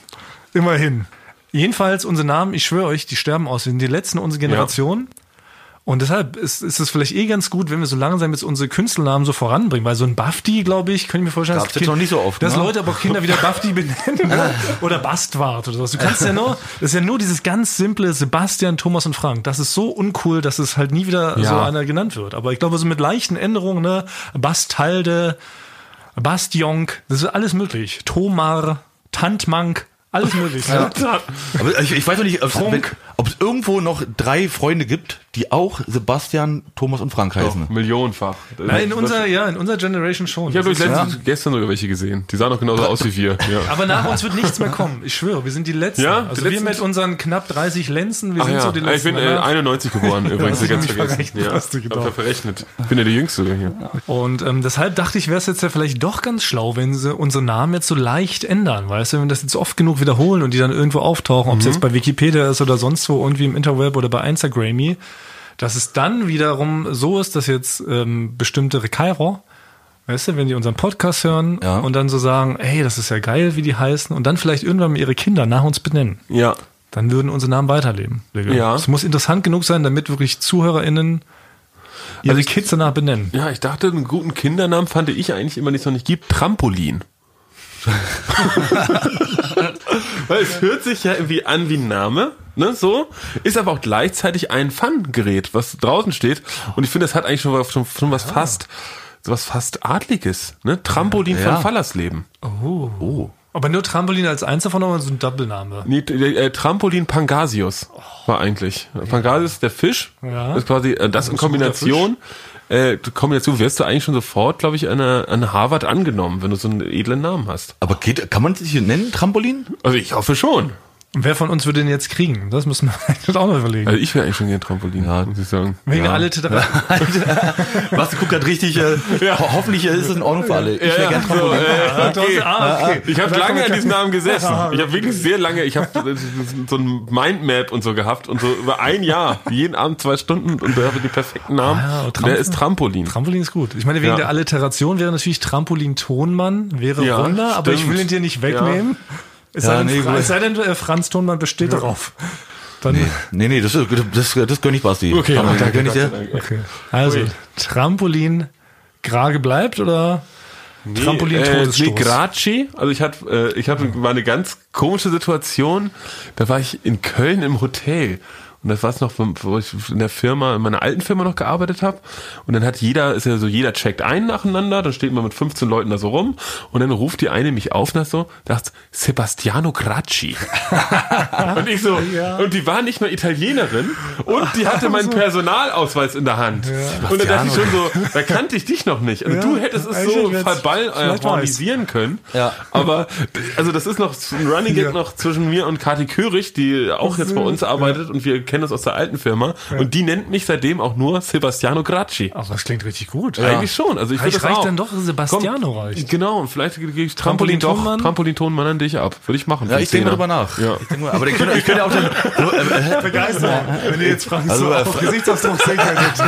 immerhin. Jedenfalls, unsere Namen, ich schwöre euch, die sterben aus. Wir sind die letzten unserer Generation. Und deshalb ist, ist es vielleicht eh ganz gut, wenn wir so langsam jetzt unsere Künstlernamen so voranbringen, weil so ein Bafti, glaube ich, kann ich mir vorstellen, Gab's jetzt noch nicht so oft, dass ne? Leute aber auch Kinder wieder Bafti benennen oder Bastwart oder sowas. Du kannst ja nur, das ist ja nur dieses ganz simple Sebastian, Thomas und Frank. Das ist so uncool, dass es halt nie wieder so Ja. einer genannt wird. Aber ich glaube, so mit leichten Änderungen, ne, Bastalde, Bastjonk, das ist alles möglich. Tomar, Tantmank, alles möglich. Ja. Aber ich, ich weiß noch nicht, ob es irgendwo noch drei Freunde gibt, die auch Sebastian, Thomas und Frank heißen. Millionenfach. Na, in unserer, ja, in unserer Generation schon. Ich habe letztens, gestern sogar welche gesehen. Die sahen doch genauso aus wie wir. Ja. aber nach uns wird nichts mehr kommen. Ich schwöre, wir sind die Letzten. Ja, die also wir Letzten? mit unseren knapp 30 Lenzen, wir Ach sind ja, so die ich Letzten. bin äh, danach. 91 geboren übrigens, ganz vergessen. Ja, hast du ich verrechnet. Ich bin ja der Jüngste hier. Und ähm, deshalb dachte ich, wäre es jetzt ja vielleicht doch ganz schlau, wenn sie unsere Namen jetzt so leicht ändern. Weißt du, wenn wir das jetzt oft genug wiederholen und die dann irgendwo auftauchen, ob Mhm. es jetzt bei Wikipedia ist oder sonst wo, irgendwie im Interweb oder bei Instagrammy, dass es dann wiederum so ist, dass jetzt ähm, bestimmte Rekairo, weißt du, wenn die unseren Podcast hören Ja. und dann so sagen, ey, das ist ja geil, wie die heißen, und dann vielleicht irgendwann mal ihre Kinder nach uns benennen. Ja. dann würden unsere Namen weiterleben. Ja. Es muss interessant genug sein, damit wirklich ZuhörerInnen ihre Also ich- Kids danach benennen. Ja, ich dachte, einen guten Kindernamen fand ich eigentlich immer, den es noch nicht gibt. Trampolin. Weil es hört sich ja irgendwie an wie ein Name, ne, so, ist aber auch gleichzeitig ein Fun-Gerät, was draußen steht. Und ich finde, das hat eigentlich schon, was- schon, schon was fast, so was fast Adliges, ne? Trampolin Ja. von Fallersleben. Oh. Aber nur Trampolin als davon oder so ein Doppelname? Nee, der, äh, Trampolin Pangasius war eigentlich. Pangasius ist der Fisch. Ja. Das ist quasi äh, das in ist ein guter Kombination. Äh, Kombination wirst du eigentlich schon sofort, glaube ich, an, an Harvard angenommen, wenn du so einen edlen Namen hast. Aber geht, kann man sich hier nennen, Trampolin? Also ich hoffe schon. Und wer von uns würde den jetzt kriegen? Das müssen wir eigentlich auch noch überlegen. Also ich wäre eigentlich schon gerne Trampolin, Ja. muss ich sagen. Wegen ja. alle Titerer. Was, guck grad richtig, äh, ho hoffentlich äh, ist es in Ordnung für alle. Ich wäre ja, gern so, Trampolin. äh, okay. Ah, okay. Ich habe lange an diesem Namen gesessen. Ich habe wirklich sehr lange, ich habe so ein Mindmap und so gehabt und so über ein Jahr, jeden Abend zwei Stunden und da habe ich den perfekten Namen. Ah ja, der ist Trampolin. Trampolin ist gut. Ich meine, wegen Ja. der Alliteration wäre natürlich Trampolin Tonmann, wäre Ja, Wunder, aber ich will ihn dir nicht wegnehmen. Es Ja, sei denn, nee, es sei denn äh, Franz Thunmann besteht darauf. Dann, Nee, nee, nee das, das, das gönn ich Basti. Okay, Komm, okay, gönn ich dir. Okay. Also, Trampolin, Grage bleibt oder Trampolin äh, Todesstoß? nee, Graci. Also ich hatte, äh, ich hatte, war eine ganz komische Situation. Da war ich in Köln im Hotel. Und das war es noch, wo ich in der Firma, in meiner alten Firma noch gearbeitet habe. Und dann hat jeder, ist ja so, jeder checkt ein nacheinander, dann steht man mit 15 Leuten da so rum und dann ruft die eine mich auf und das so, sagt Sebastiano Gracci. und ich so, und die war nicht mal Italienerin und die hatte meinen Personalausweis in der Hand. Und dann dachte ich schon so, da kannte ich dich noch nicht. Also du hättest es so vielleicht äh, harmonisieren können. Ja. Aber also das ist noch ein Running Gag noch zwischen mir und Kati Körig, die auch jetzt bei uns arbeitet und wir kennen das aus der alten Firma. Und die nennt mich seitdem auch nur Sebastiano Gracci. Ach, das klingt richtig gut. Eigentlich schon. Also ich das reicht auch. dann doch Sebastiano Komm, reicht. Genau, und vielleicht gebe ich Trampolin Trampolin doch, Tonmann? Trampolin Tonmann an dich ab. Würde ich machen. Ja, ich denke mal drüber nach. Ja. Ich denk mal, aber ich könnte, ich könnte auch dann, so, äh, Begeistert, wenn ihr jetzt Franz Also, so äh, auf Gesichtsausdruck sehen könntet.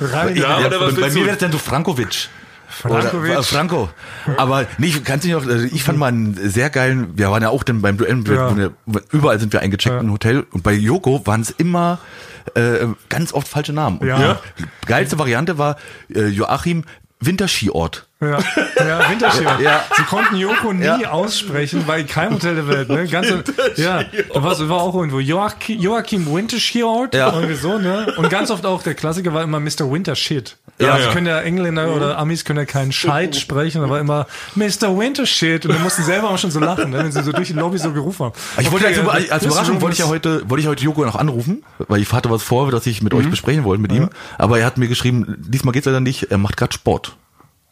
Rein. Ja, ja, was bei willst mir wäre es dann so Frankovic. Frankovic. Oder, Franco. Aber nee, ich kannst du noch, also ich fand mal einen sehr geilen, wir waren ja auch dann beim Duell, Ja. überall sind wir eingecheckt im Hotel und bei Joko waren es immer äh, ganz oft falsche Namen. Und Ja. die geilste Variante war äh, Joachim Winterskiort. Ja, ja Winterskier. Ja. Sie konnten Joko nie Ja. aussprechen, bei keinem Hotel der Welt. Ne? Ganz, ja, da war, war auch irgendwo Joachim, Joachim Winterskiort. Ja. Irgendwie so, ne? Und ganz oft auch, der Klassiker war immer Mr. Wintershit. Ja, Ja, also ja. können ja Engländer oder Amis können ja keinen Scheit sprechen, aber immer Mr. Wintershit. Und wir mussten selber auch schon so lachen, ne? wenn sie so durch die Lobby so gerufen haben. Ich wollte Okay, als, äh, als, als this Überraschung wollte ich ja heute, wollte ich heute Joko noch anrufen, weil ich hatte was vor, das ich mit euch besprechen wollte mit ihm. Aber er hat mir geschrieben, diesmal geht's leider nicht, er macht gerade Sport.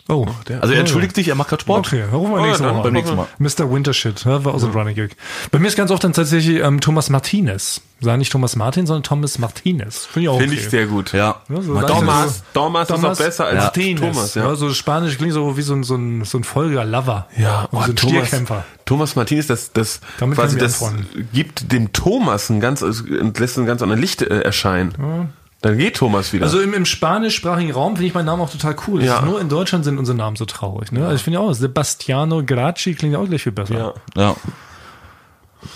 Oh, Also er entschuldigt sich, er macht gerade Sport. Okay, rufen wir Oh, nächste dann Woche. beim nächsten Mal. Mr. Wintershit, ja, war auch so ein Running Gag. Bei mir ist ganz oft dann tatsächlich ähm, Thomas Martinez. Sag nicht Thomas Martin, sondern Thomas Martinez. Finde ich auch Finde okay. ich sehr gut. Ja. Ja, so Martinez. Thomas, Thomas, ist auch besser als Martinez. Thomas. Ja. Ja. so Spanisch klingt so wie so ein, so ein, so ein Folger Lover. Ja, Und so ein Thomas, Stierkämpfer. Thomas Martinez, das, das Damit quasi das anfreunden. gibt dem Thomas ein ganz, lässt ein ganz anderes Licht äh, erscheinen. Dann geht Thomas wieder. Also im, im spanischsprachigen Raum finde ich meinen Namen auch total cool. Ja. Nur in Deutschland sind unsere Namen so traurig. Ne? Also ich finde ja auch, Sebastiano Gracci klingt ja auch gleich viel besser. ja. Ja.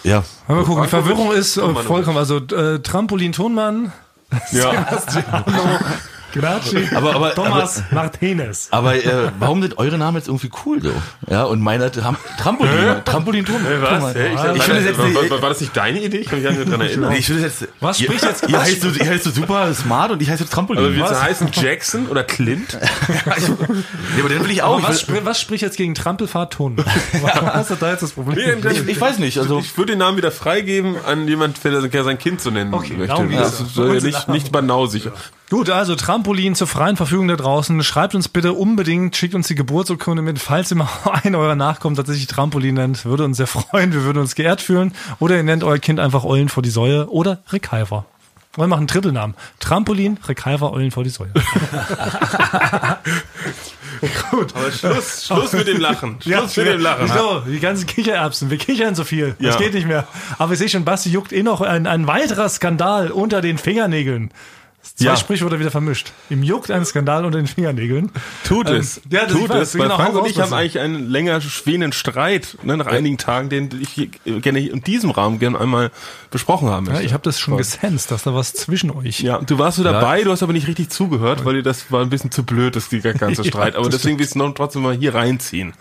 Ja. Aber gucken, die Verwirrung ist äh, Tonmann. vollkommen. Also äh, Trampolin Tonmann, ja. Gracci, Aber- aber- Thomas Martinez. Aber äh, warum sind eure Namen jetzt irgendwie cool so? Ja, und meiner Tram Trampolin, Trampolin Thomas. Was? Hä? Ich, Ich finde es jetzt war, war, war das nicht deine Idee? Ich kann mich gar nicht daran erinnern. Nee, ich finde jetzt. Was ihr, spricht jetzt- Ihr heißt, so, ihr heißt so super smart und ich heiße Trampolin. Also du was? heißen Jackson oder Clint? Nee, aber den will ich auch. Aber was, Ich, will, was spricht jetzt gegen Trampelfahrt Ton? Was ist da jetzt das Problem? ich, ich weiß nicht. Also Ich würde den Namen wieder freigeben an jemand, der sein Kind so nennen Okay, möchte. geht's. soll ja nicht, nicht banausig. Gut, also Trampolin zur freien Verfügung da draußen. Schreibt uns bitte unbedingt, schickt uns die Geburtsurkunde mit, falls ihr mal einen eurer Nachkommen tatsächlich Trampolin nennt. Würde uns sehr freuen, wir würden uns geehrt fühlen. Oder ihr nennt euer Kind einfach Eulen vor die Säue oder Recalver. Wir machen einen Trippelnamen. Trampolin, Recalver, Eulen vor die Säue. Gut. Aber Schluss, Schluss mit dem Lachen. Schluss mit dem Lachen. So, die ganzen Kichererbsen. Wir kichern so viel. Das Ja. geht nicht mehr. Aber ich sehe schon, Basti juckt eh noch ein, ein weiterer Skandal unter den Fingernägeln. Zwei Ja. Sprichwörter wieder vermischt. Ihm juckt ein Skandal unter den Fingernägeln. Tut Ähm, es. ja, das- ich Tut weiß, es. Weil genau, Frank hau und ich haben eigentlich einen länger schwelenden Streit ne, nach einigen Tagen, den ich hier gerne hier in diesem Rahmen gerne einmal besprochen haben Ja, möchte. ich habe das schon gesensed, dass da was zwischen euch. ja, du warst so dabei, du hast aber nicht richtig zugehört, weil dir das war ein bisschen zu blöd, das ganze Ja, Streit. Aber deswegen willst du noch trotzdem mal hier reinziehen.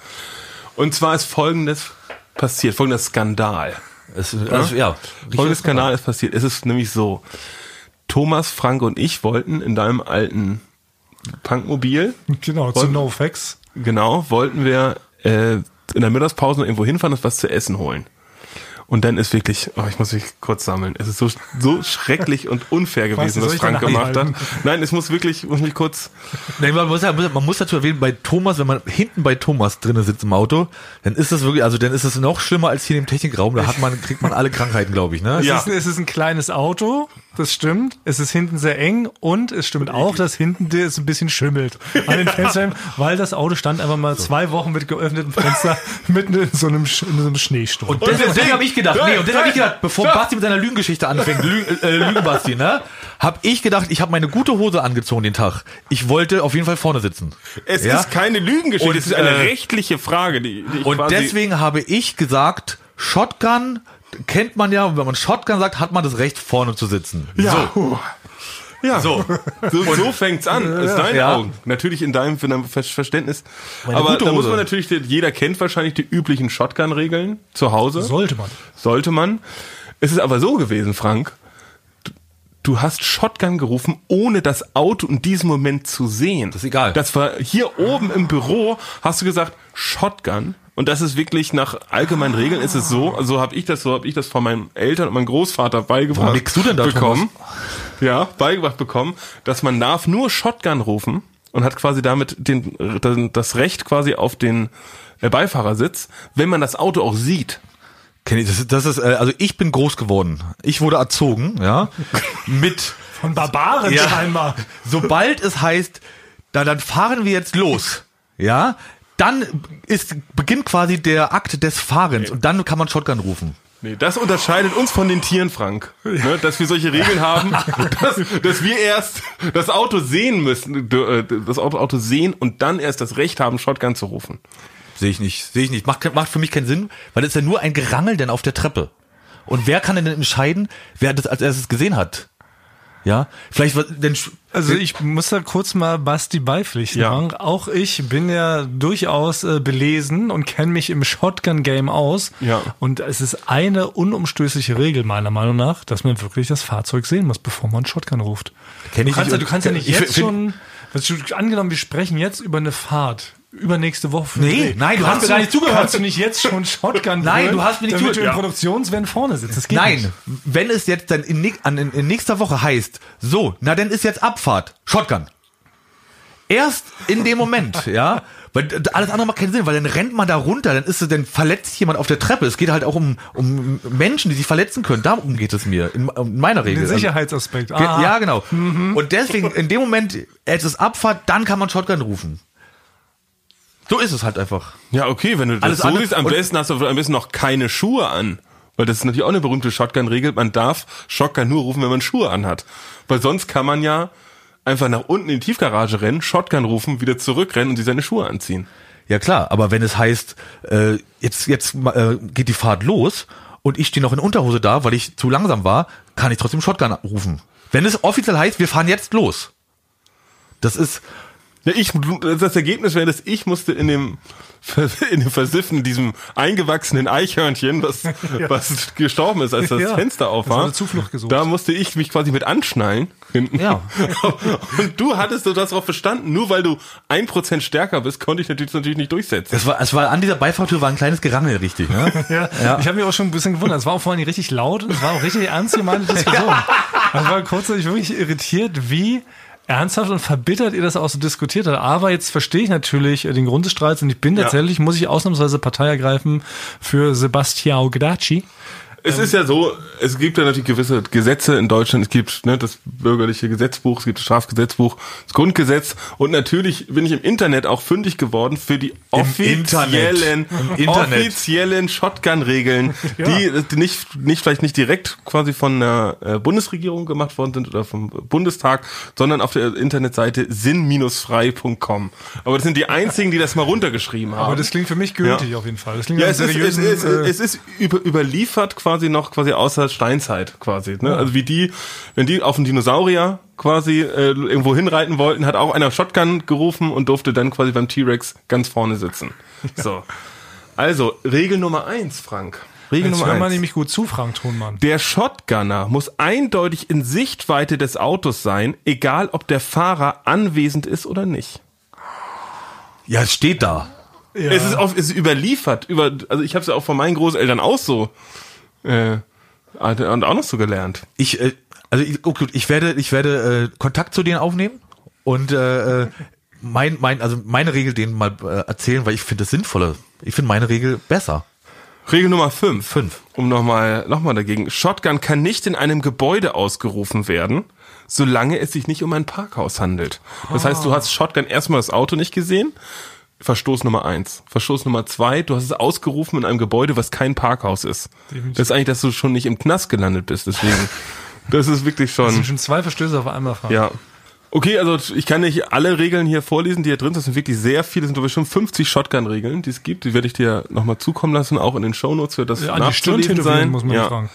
Und zwar ist folgendes passiert, folgender Skandal. es, also, ja. Folgendes Skandal ist passiert. Es ist nämlich so, Thomas, Frank und ich wollten in deinem alten Punkmobil Genau, zu NoFX. Genau, wollten wir äh, in der Mittagspause noch irgendwo hinfahren und was zu essen holen. Und dann ist wirklich, oh, ich muss mich kurz sammeln. Es ist so, so schrecklich und unfair gewesen, was ich Frank gemacht hat. Nein, es muss wirklich, ich muss mich kurz. Nein, man, muss, ja- man muss dazu erwähnen, bei Thomas, wenn man hinten bei Thomas drinnen sitzt im Auto, dann ist das wirklich, also dann ist es noch schlimmer als hier im Technikraum. Da hat man, kriegt man alle Krankheiten, glaube ich, ne? Ja. Es, ist, es ist ein kleines Auto, das stimmt. Es ist hinten sehr eng und es stimmt auch, dass hinten der es ein bisschen schimmelt an den Fenstern, weil das Auto stand einfach mal zwei Wochen mit geöffnetem Fenster mitten in so einem, Sch- in so einem Schneesturm. Und das, das habe ich gedacht, nee, und das habe ich gedacht, bevor. Basti mit seiner Lügengeschichte anfängt, Lügen, äh, Lügenbasti, ne? Hab ich gedacht, ich habe meine gute Hose angezogen den Tag. Ich wollte auf jeden Fall vorne sitzen. Es Ja? ist keine Lügengeschichte, Und, es ist eine äh, rechtliche Frage, die, die ich Und quasi, deswegen habe ich gesagt, Shotgun kennt man ja, wenn man Shotgun sagt, hat man das Recht vorne zu sitzen. So. Ja. So. So, so fängt's an, ist deine Ja. Augen. Natürlich in deinem, in deinem Ver- Verständnis. Meine Aber da muss man natürlich, jeder kennt wahrscheinlich die üblichen Shotgun-Regeln zu Hause. Sollte man. Sollte man. Es ist aber so gewesen, Frank. du- Du hast Shotgun gerufen, ohne das Auto in diesem Moment zu sehen. Das ist egal. Das war hier oben im Büro, hast du gesagt, Shotgun. Und das ist wirklich nach allgemeinen Regeln ist es so, also habe ich das, so habe ich das von meinen Eltern und meinem Großvater beigebracht Warum nickst du denn da, bekommen. Ja, beigebracht bekommen, dass man darf nur Shotgun rufen und hat quasi damit den, das Recht quasi auf den äh, Beifahrersitz, wenn man das Auto auch sieht. Kenn ich, das ist, das ist, äh, also ich bin groß geworden. Ich wurde erzogen, ja, mit Von Barbaren Ja. scheinbar. sobald es heißt, da dann fahren wir jetzt los, ja, dann ist beginnt quasi der Akt des Fahrens und dann kann man Shotgun rufen. Nee, das unterscheidet uns von den Tieren, Frank. Ne, dass wir solche Regeln haben, dass, dass wir erst das Auto sehen müssen, äh, das Auto, Auto sehen und dann erst das Recht haben, Shotgun zu rufen. Sehe ich nicht, sehe ich nicht. Macht, macht für mich keinen Sinn, weil es ist ja nur ein Gerangel denn auf der Treppe. Und wer kann denn entscheiden, wer das als erstes gesehen hat? Ja, vielleicht was- denn Also ich muss da kurz mal Basti beipflichten. Ja. Auch ich bin ja durchaus äh, belesen und kenne mich im Shotgun-Game aus. Ja. Und es ist eine unumstößliche Regel meiner Meinung nach, dass man wirklich das Fahrzeug sehen muss, bevor man Shotgun ruft. Kenn ich du kannst, ja, nicht. du kannst ja nicht Ich jetzt schon, also angenommen, wir sprechen jetzt über eine Fahrt. Übernächste Woche. Nee, Dreh. nein, du hast Kannst mir gar nicht zugehört. Kannst du nicht jetzt schon Shotgun Nein, du hast mir nicht zugehört. du im Ja. Produktionsvan vorne sitzt. Das geht Nein, nicht. wenn es jetzt dann in, in, in nächster Woche heißt, so, na dann ist jetzt Abfahrt, Shotgun. Erst in dem Moment, ja, weil alles andere macht keinen Sinn, weil dann rennt man da runter, dann ist es, dann verletzt sich jemand auf der Treppe. Es geht halt auch um, um Menschen, die sich verletzen können. Darum geht es mir in, in meiner Regel. Den Also- Sicherheitsaspekt. Ah. Ja, genau. Und deswegen, in dem Moment, es ist Abfahrt, dann kann man Shotgun rufen. So ist es halt einfach. Ja, okay, wenn du das Alles so siehst, am besten hast du am besten noch keine Schuhe an. Weil das ist natürlich auch eine berühmte Shotgun-Regel. Man darf Shotgun nur rufen, wenn man Schuhe anhat. Weil sonst kann man ja einfach nach unten in die Tiefgarage rennen, Shotgun rufen, wieder zurückrennen und sich seine Schuhe anziehen. Ja klar, aber wenn es heißt, äh, jetzt, jetzt äh, geht die Fahrt los und ich stehe noch in Unterhose da, weil ich zu langsam war, kann ich trotzdem Shotgun rufen. Wenn es offiziell heißt, wir fahren jetzt los. Das ist, Ja, ich, das Ergebnis wäre, dass ich musste in dem, in dem versifften, diesem eingewachsenen Eichhörnchen, was, was gestorben ist, als das Ja, Fenster auf war. Zuflucht gesucht. Da musste ich mich quasi mit anschnallen hinten. Ja. Und du hattest du das darauf verstanden, nur weil du ein Prozent stärker bist, konnte ich natürlich, natürlich nicht durchsetzen. es war, es war an dieser Beifahrtür war ein kleines Gerangel, richtig, ne? Ja, ich habe mich auch schon ein bisschen gewundert. Es war auch vorhin richtig laut und es war auch richtig ernst gemeinte Diskussion. Also Ich war kurzzeitig wirklich irritiert, wie ernsthaft und verbittert ihr das auch so diskutiert habt. Aber jetzt verstehe ich natürlich den Grund des Streits und ich bin Ja. tatsächlich, muss ich ausnahmsweise Partei ergreifen für Sebastião Gracci. Es ist ja so, es gibt ja natürlich gewisse Gesetze in Deutschland. Es gibt ne, das bürgerliche Gesetzbuch, es gibt das Strafgesetzbuch, das Grundgesetz und natürlich bin ich im Internet auch fündig geworden für die offiziellen, offiziellen Shotgun-Regeln, die, die nicht, nicht vielleicht nicht direkt quasi von der äh, Bundesregierung gemacht worden sind oder vom Bundestag, sondern auf der Internetseite sinn-frei.com. Aber das sind die einzigen, die das mal runtergeschrieben haben. Aber das klingt für mich gültig Ja. auf jeden Fall. Das klingt Ja, es ist, es, seriösen, ist, äh, es ist über, überliefert quasi noch quasi außer Steinzeit quasi. Ne? Also wie die, wenn die auf einen Dinosaurier quasi äh, irgendwo hinreiten wollten, hat auch einer Shotgun gerufen und durfte dann quasi beim T-Rex ganz vorne sitzen. So. Also, Regel Nummer eins, Frank. Regel Jetzt Nummer hör mal eins. nämlich gut zu, Frank Thunmann. Der Shotgunner muss eindeutig in Sichtweite des Autos sein, egal ob der Fahrer anwesend ist oder nicht. Ja, es steht da. Es ist auf, es ist überliefert. Über, also ich habe es ja auch von meinen Großeltern auch so äh, und auch noch so gelernt. Ich, äh, also ich, oh gut, ich werde, ich werde äh, Kontakt zu denen aufnehmen und äh, äh, mein, mein, also meine Regel denen mal äh, erzählen, weil ich finde es sinnvoller. Ich finde meine Regel besser. Regel Nummer 5. Fünf. Um nochmal noch mal dagegen. Shotgun kann nicht in einem Gebäude ausgerufen werden, solange es sich nicht um ein Parkhaus handelt. Das heißt, du hast Shotgun erstmal das Auto nicht gesehen. Verstoß Nummer eins. Verstoß Nummer zwei, du hast es ausgerufen in einem Gebäude, was kein Parkhaus ist. Das ist eigentlich, dass du schon nicht im Knast gelandet bist. Deswegen, das ist wirklich Das schon, sind schon zwei Verstöße auf einmal, Frank. ja. Okay, also ich kann nicht alle Regeln hier vorlesen, die hier drin sind. Das sind wirklich sehr viele, das sind glaube ich schon 50 Shotgun-Regeln, die es gibt. Die werde ich dir nochmal zukommen lassen, auch in den Shownotes wird das Ja, nachzulesen sein. muss man ja. fragen.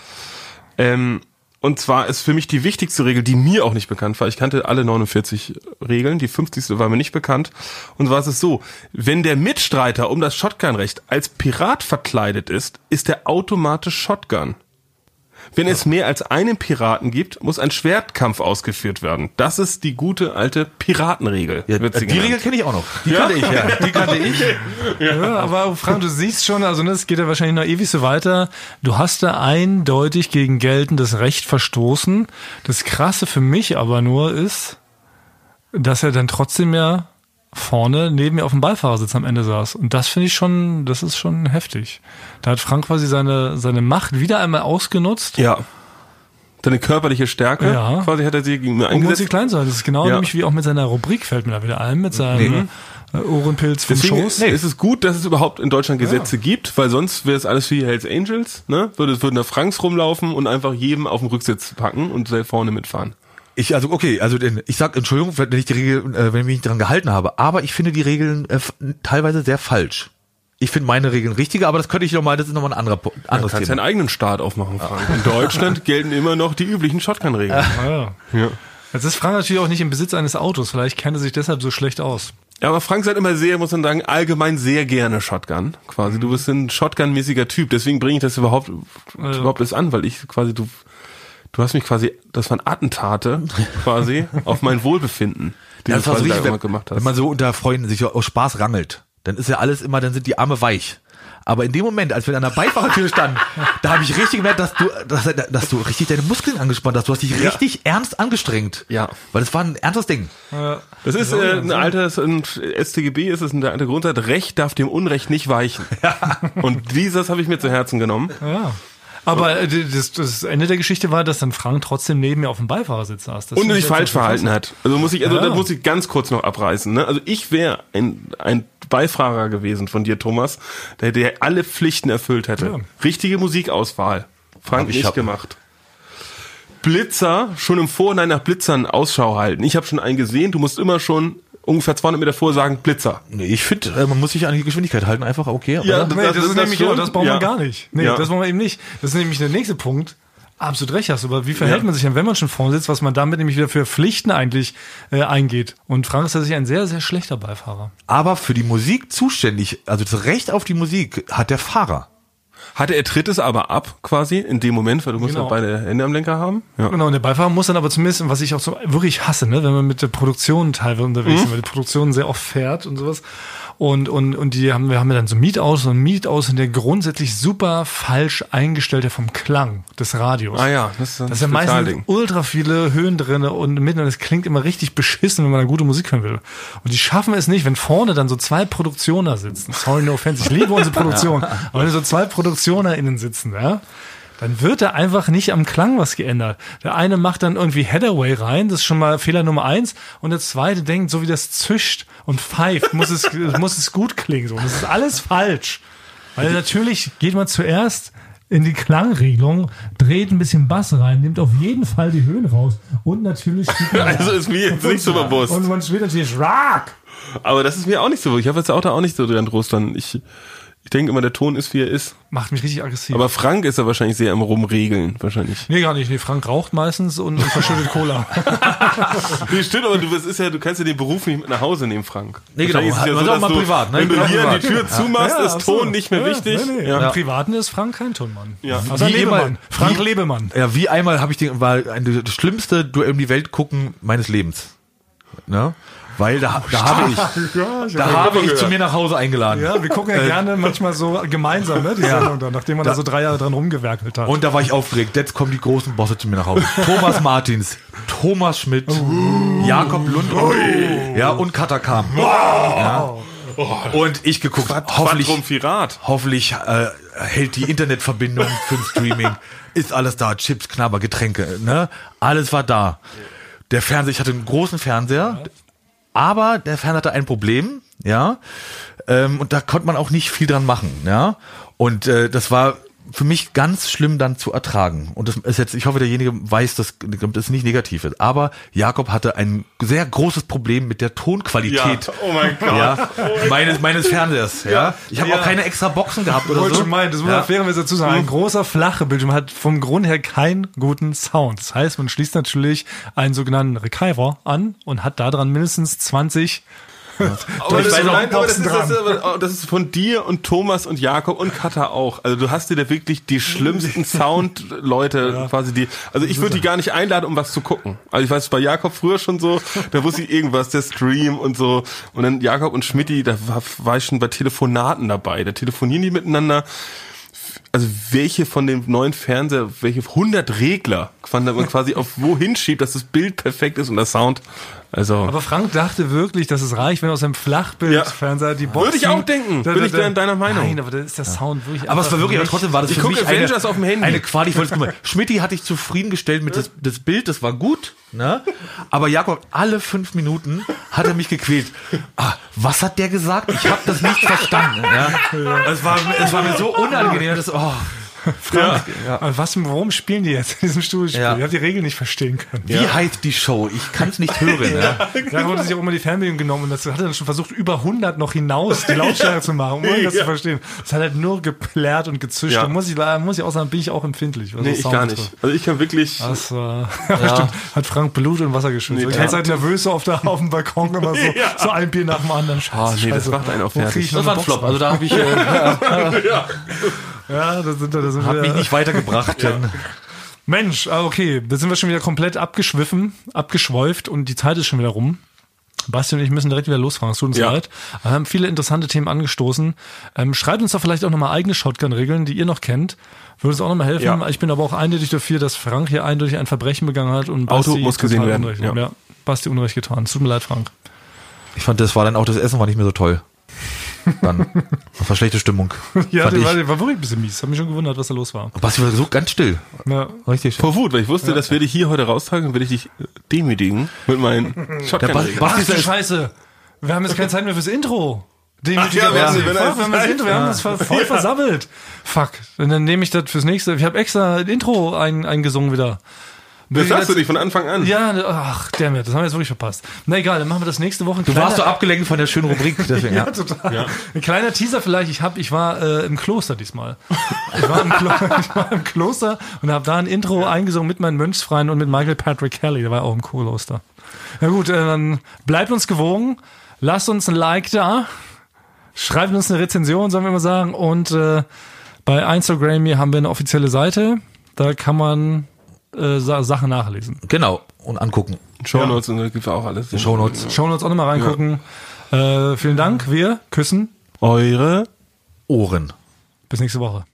Ähm, und zwar ist für mich die wichtigste Regel, die mir auch nicht bekannt war. Ich kannte alle 49 Regeln, die 50. war mir nicht bekannt. Und zwar ist es so, wenn der Mitstreiter um das Shotgun-Recht als Pirat verkleidet ist, ist er automatisch Shotgun. Wenn es mehr als einen Piraten gibt, muss ein Schwertkampf ausgeführt werden. Das ist die gute alte Piratenregel. Ja, die. Regel kenne ich auch noch. Die kannte ich, ja. Die kannte ich. Ja, aber Frank, du siehst schon, also ne, es geht ja wahrscheinlich noch ewig so weiter. Du hast da eindeutig gegen geltendes Recht verstoßen. Das Krasse für mich aber nur ist, dass er dann trotzdem ja vorne neben mir auf dem Beifahrersitz am Ende saß. Und das finde ich schon, das ist schon heftig. Da hat Frank quasi seine, seine Macht wieder einmal ausgenutzt. Ja. Deine körperliche Stärke, Ja. quasi hat er sie gegen mir Um uns eingesetzt. die klein sein. Das ist genau Ja. nämlich wie auch mit seiner Rubrik fällt mir da wieder ein, mit seinem äh, Ohrenpilz vom Deswegen Schoß. ist es gut, dass es überhaupt in Deutschland Gesetze gibt, weil sonst wäre es alles wie Hells Angels, ne? Würde, würden da Franks rumlaufen und einfach jedem auf den Rücksitz packen und sehr vorne mitfahren. Ich, also, okay, also, denn ich sag, Entschuldigung, wenn ich die Regel, äh, wenn ich mich nicht dran gehalten habe, aber ich finde die Regeln äh, teilweise sehr falsch. Ich finde meine Regeln richtiger, aber das könnte ich nochmal, das ist nochmal ein anderer, Po- Du anderes kannst Thema. deinen eigenen Staat aufmachen, Frank. In Deutschland gelten immer noch die üblichen Shotgun-Regeln. Ah, ja. Ja. Jetzt ist Frank natürlich auch nicht im Besitz eines Autos. Vielleicht kennt er sich deshalb so schlecht aus. Ja, aber Frank sagt immer sehr, muss man sagen, allgemein sehr gerne Shotgun. Quasi, du bist ein Shotgun-mäßiger Typ. Deswegen bringe ich das überhaupt, überhaupt erst an, weil ich quasi, du, du hast mich quasi, das waren Attentate, quasi, auf mein Wohlbefinden, die Ja, du das war so quasi da richtig, immer wenn, gemacht wenn hast. man so unter Freunden sich aus Spaß rangelt, dann ist ja alles immer, dann sind die Arme weich. Aber in dem Moment, als wir an der Beifahrertür standen, da habe ich richtig gemerkt, dass du, dass, dass du richtig deine Muskeln angespannt hast. Du hast dich richtig ernst angestrengt. Ja. Weil das war ein ernstes Ding. Das ist äh, ein altes, ein StGB ist es ein alter Grundsatz, Recht darf dem Unrecht nicht weichen. Und dieses habe ich mir zu Herzen genommen. Ja. Aber äh, das, das Ende der Geschichte war, dass dann Frank trotzdem neben mir auf dem Beifahrersitz saß. Das Und sich ich falsch verhalten hat. Also muss ich, also Ja. da muss ich ganz kurz noch abreißen. Ne? Also ich wäre ein, ein Beifahrer gewesen von dir, Thomas, der, der alle Pflichten erfüllt hätte. Ja. Richtige Musikauswahl. Frank Hab ich nicht hab- gemacht. Blitzer, schon im Vorhinein nach Blitzern Ausschau halten. Ich habe schon einen gesehen, du musst immer schon ungefähr 200 Meter vor sagen, Blitzer. Nee, ich finde, äh, man muss sich an die Geschwindigkeit halten, einfach okay. Ja, oder? Nee, das, Das ist ist nämlich das das brauchen Ja. wir gar nicht. Nee, Ja. das brauchen wir eben nicht. Das ist nämlich der nächste Punkt. Absolut recht hast du, aber wie verhält Ja. man sich denn, wenn man schon vorne sitzt, was man damit nämlich wieder für Pflichten eigentlich äh, eingeht? Und Frank ist tatsächlich ein sehr, sehr schlechter Beifahrer. Aber für die Musik zuständig, also das Recht auf die Musik hat der Fahrer. Hatte er tritt es aber ab, quasi, in dem Moment, weil du musst Genau. ja beide Hände am Lenker haben. Ja. Genau, und der Beifahrer muss dann aber zumindest, was ich auch so wirklich hasse, ne, wenn man mit der Produktion teilweise unterwegs ist, weil die Produktion sehr oft fährt und sowas. Und, und, und die haben, wir haben ja dann so Mietaus und Mietaus, in der grundsätzlich super falsch eingestellt vom Klang des Radios. Ah ja, das ist ein Das ist ja meistens ultra viele Höhen drinne und mitten und es klingt immer richtig beschissen, wenn man eine gute Musik hören will. Und die schaffen es nicht, wenn vorne dann so zwei Produktioner sitzen. Sorry, no offense, ich liebe unsere Produktion. Aber wenn so zwei ProduktionerInnen sitzen, ja, dann wird da einfach nicht am Klang was geändert. Der eine macht dann irgendwie Headaway rein, das ist schon mal Fehler Nummer eins. Und der zweite denkt, so wie das zischt und pfeift, muss es, muss es gut klingen. So. Das ist alles falsch. Weil natürlich geht man zuerst in die Klangregelung, dreht ein bisschen Bass rein, nimmt auf jeden Fall die Höhen raus und natürlich Also ist mir jetzt nicht so bewusst. und man spielt natürlich Rock. Aber das ist mir auch nicht so. Ich habe jetzt auch da auch nicht so dran dann. Ich, ich denke immer, der Ton ist, wie er ist. Macht mich richtig aggressiv. Aber Frank ist ja wahrscheinlich sehr am Rumregeln, wahrscheinlich. nee, gar nicht. Nee, Frank raucht meistens und, und verschüttet Cola. Nee, stimmt, aber du, das ist ja, du kannst ja den Beruf nicht mit nach Hause nehmen, Frank. Nee, genau. Ist es ja so, dass mal du, privat, ne? Wenn du Genau, hier privat. die Tür zumachst, Ja, ist ach so. Ton nicht mehr Ja, wichtig. Nee, nee. Ja. Im Privaten ist Frank kein Tonmann. Ja. Also Wie Lebemann. jemand- Frank wie- Lebemann. Ja, wie einmal habe ich den, war ein, das schlimmste Duell um die Welt gucken meines Lebens. Ne? Weil da, da habe ich, Ja, ich da hab- habe ich gehört. zu mir nach Hause eingeladen. ja, wir gucken ja gerne manchmal so gemeinsam, ne, die Sendung dann, nachdem man da so drei Jahre dran rumgewerkelt hat. Und da war ich aufgeregt. Jetzt kommen die großen Bosse zu mir nach Hause. Thomas Martins, Thomas Schmidt, Jakob Lund und, ja, und Katakam. Ja. Und ich geguckt, hoffentlich, Quadrumphirat. hoffentlich äh, hält die Internetverbindung für Streaming. Ist alles da, Chips, Knabber, Getränke, ne? Alles war da. Der Fernseher, ich hatte einen großen Fernseher, aber der Fernseher hatte ein Problem, ja. Ähm, und da konnte man auch nicht viel dran machen, ja. Und äh, das war für mich ganz schlimm dann zu ertragen. Und das ist jetzt, ich hoffe, derjenige weiß, dass das nicht negativ ist. Aber Jakob hatte ein sehr großes Problem mit der Tonqualität. Oh mein Gott. Ja, meines, meines Fernsehers, ja. Ich habe Ja. auch keine extra Boxen gehabt oder wollte so. schon meinen, das muss ja. man fairerweise dazu sagen. Ein großer flacher Bildschirm hat vom Grund her keinen guten Sound. Das heißt, man schließt natürlich einen sogenannten Receiver an und hat da dran mindestens 20 Aber das, nein, aber das, ist, das, ist, aber das ist von dir und Thomas und Jakob und Katha auch. Also du hast dir da wirklich die schlimmsten Sound-Leute quasi die. Also ich würde die gar nicht einladen, um was zu gucken. Also ich weiß bei Jakob früher schon so, da wusste ich irgendwas, der Stream und so. Und dann Jakob und Schmidti, da war, war ich schon bei Telefonaten dabei. Da telefonieren die miteinander. Also welche von dem neuen Fernseher, welche 100 Regler man quasi auf wohin schiebt, dass das Bild perfekt ist und der Sound. Also Aber Frank dachte wirklich, dass es reicht, wenn aus einem Flachbildfernseher die Boxen... Würde ich auch denken. Bin ich da in deiner Meinung? Nein, aber da ist der Sound wirklich... Aber es war wirklich, aber trotzdem war das Ich für gucke mich eine, Avengers auf dem Handy. eine Quali. Ich wollte es gucken. Schmidti hatte ich zufriedengestellt mit das, das Bild, das war gut, ne? Aber Jakob, alle fünf Minuten hat er mich gequält. Ah, was hat der gesagt? Ich habe das nicht verstanden. Ja? Es, war, es war mir so unangenehm. Das, oh. Frank, aber was, warum spielen die jetzt in diesem Studiospiel? Ja. Ich habe die Regeln nicht verstehen können. Wie heißt die Show? Ich kann es nicht hören. Ja? Da wurde sich auch immer die Fernbedienung genommen und das hat er dann schon versucht, über 100 noch hinaus die Lautstärke zu machen, um irgendwas zu verstehen. Das hat halt nur geplärrt und gezischt. Ja. Da muss ich, muss ich auch sagen, bin ich auch empfindlich. Nee, das ich gar nicht. Also ich kann wirklich. Das war, ja. stimmt, hat Frank Blut und Wasser geschützt. Nee, ich ja. halt nervös so auf, der, auf dem Balkon immer so, so ein Bier nach dem anderen. Scheiße, Ah, nee, das Scheiße. macht einen auch fertig. Das war ein Flop. Also da habe ich äh, Ja, da sind, wir- da sind hab wir. mich nicht weitergebracht. Denn Mensch, ah, okay, da sind wir schon wieder komplett abgeschwiffen, abgeschweift und die Zeit ist schon wieder rum. Basti und ich müssen direkt wieder losfahren, es tut uns Ja. leid. Wir haben viele interessante Themen angestoßen. Ähm, schreibt uns doch vielleicht auch nochmal eigene Shotgun-Regeln, die ihr noch kennt. Würde uns auch nochmal helfen. Ja. Ich bin aber auch eindeutig dafür, dass Frank hier eindeutig ein Verbrechen begangen hat und Auto Basti muss gesehen werden, Unrecht, ja. ja. Basti Unrecht getan. Es tut mir leid, Frank. ich fand, das war dann auch das Essen war nicht mehr so toll. Dann das war schlechte Stimmung. Ja, der war, der war wirklich ein bisschen mies. Hab mich schon gewundert, was da los war. Basti war so ganz still. Ja. Richtig. Vor Wut, weil ich wusste, das werde ich hier heute raustragen und werde ich dich äh, demütigen mit meinen shotgun Bas- Bas- Ach du Scheiße. Wir haben jetzt keine Zeit mehr fürs Intro. Ach ja, wir haben- wir das Intro, wir haben das voll voll versammelt. Fuck. Und dann nehme ich das fürs nächste. Ich habe extra ein Intro ein, eingesungen wieder. Das sagst du dich von Anfang an. Ja, ach, damn it, das haben wir jetzt wirklich verpasst. Na egal, dann machen wir das nächste Woche. Ein Du warst so abgelenkt von der schönen Rubrik. Deswegen, ja. ja, total. Ein kleiner Teaser vielleicht. Ich hab, ich war äh, im Kloster diesmal. Ich war im, Klo ich war im Kloster und habe da ein Intro eingesungen mit meinen Mönchsfreien und mit Michael Patrick Kelly. Der war auch im Kloster. Na gut, äh, dann bleibt uns gewogen. Lasst uns ein Like da. Schreibt uns eine Rezension, sollen wir mal sagen. Und äh, bei Instagram haben wir eine offizielle Seite. Da kann man äh, Sa Sachen nachlesen. Genau. Und angucken. Shownotes und da gibt's auch alles. Shownotes. Schauen wir uns auch nochmal reingucken. Äh, vielen Dank. Wir küssen. Eure Ohren. Bis nächste Woche.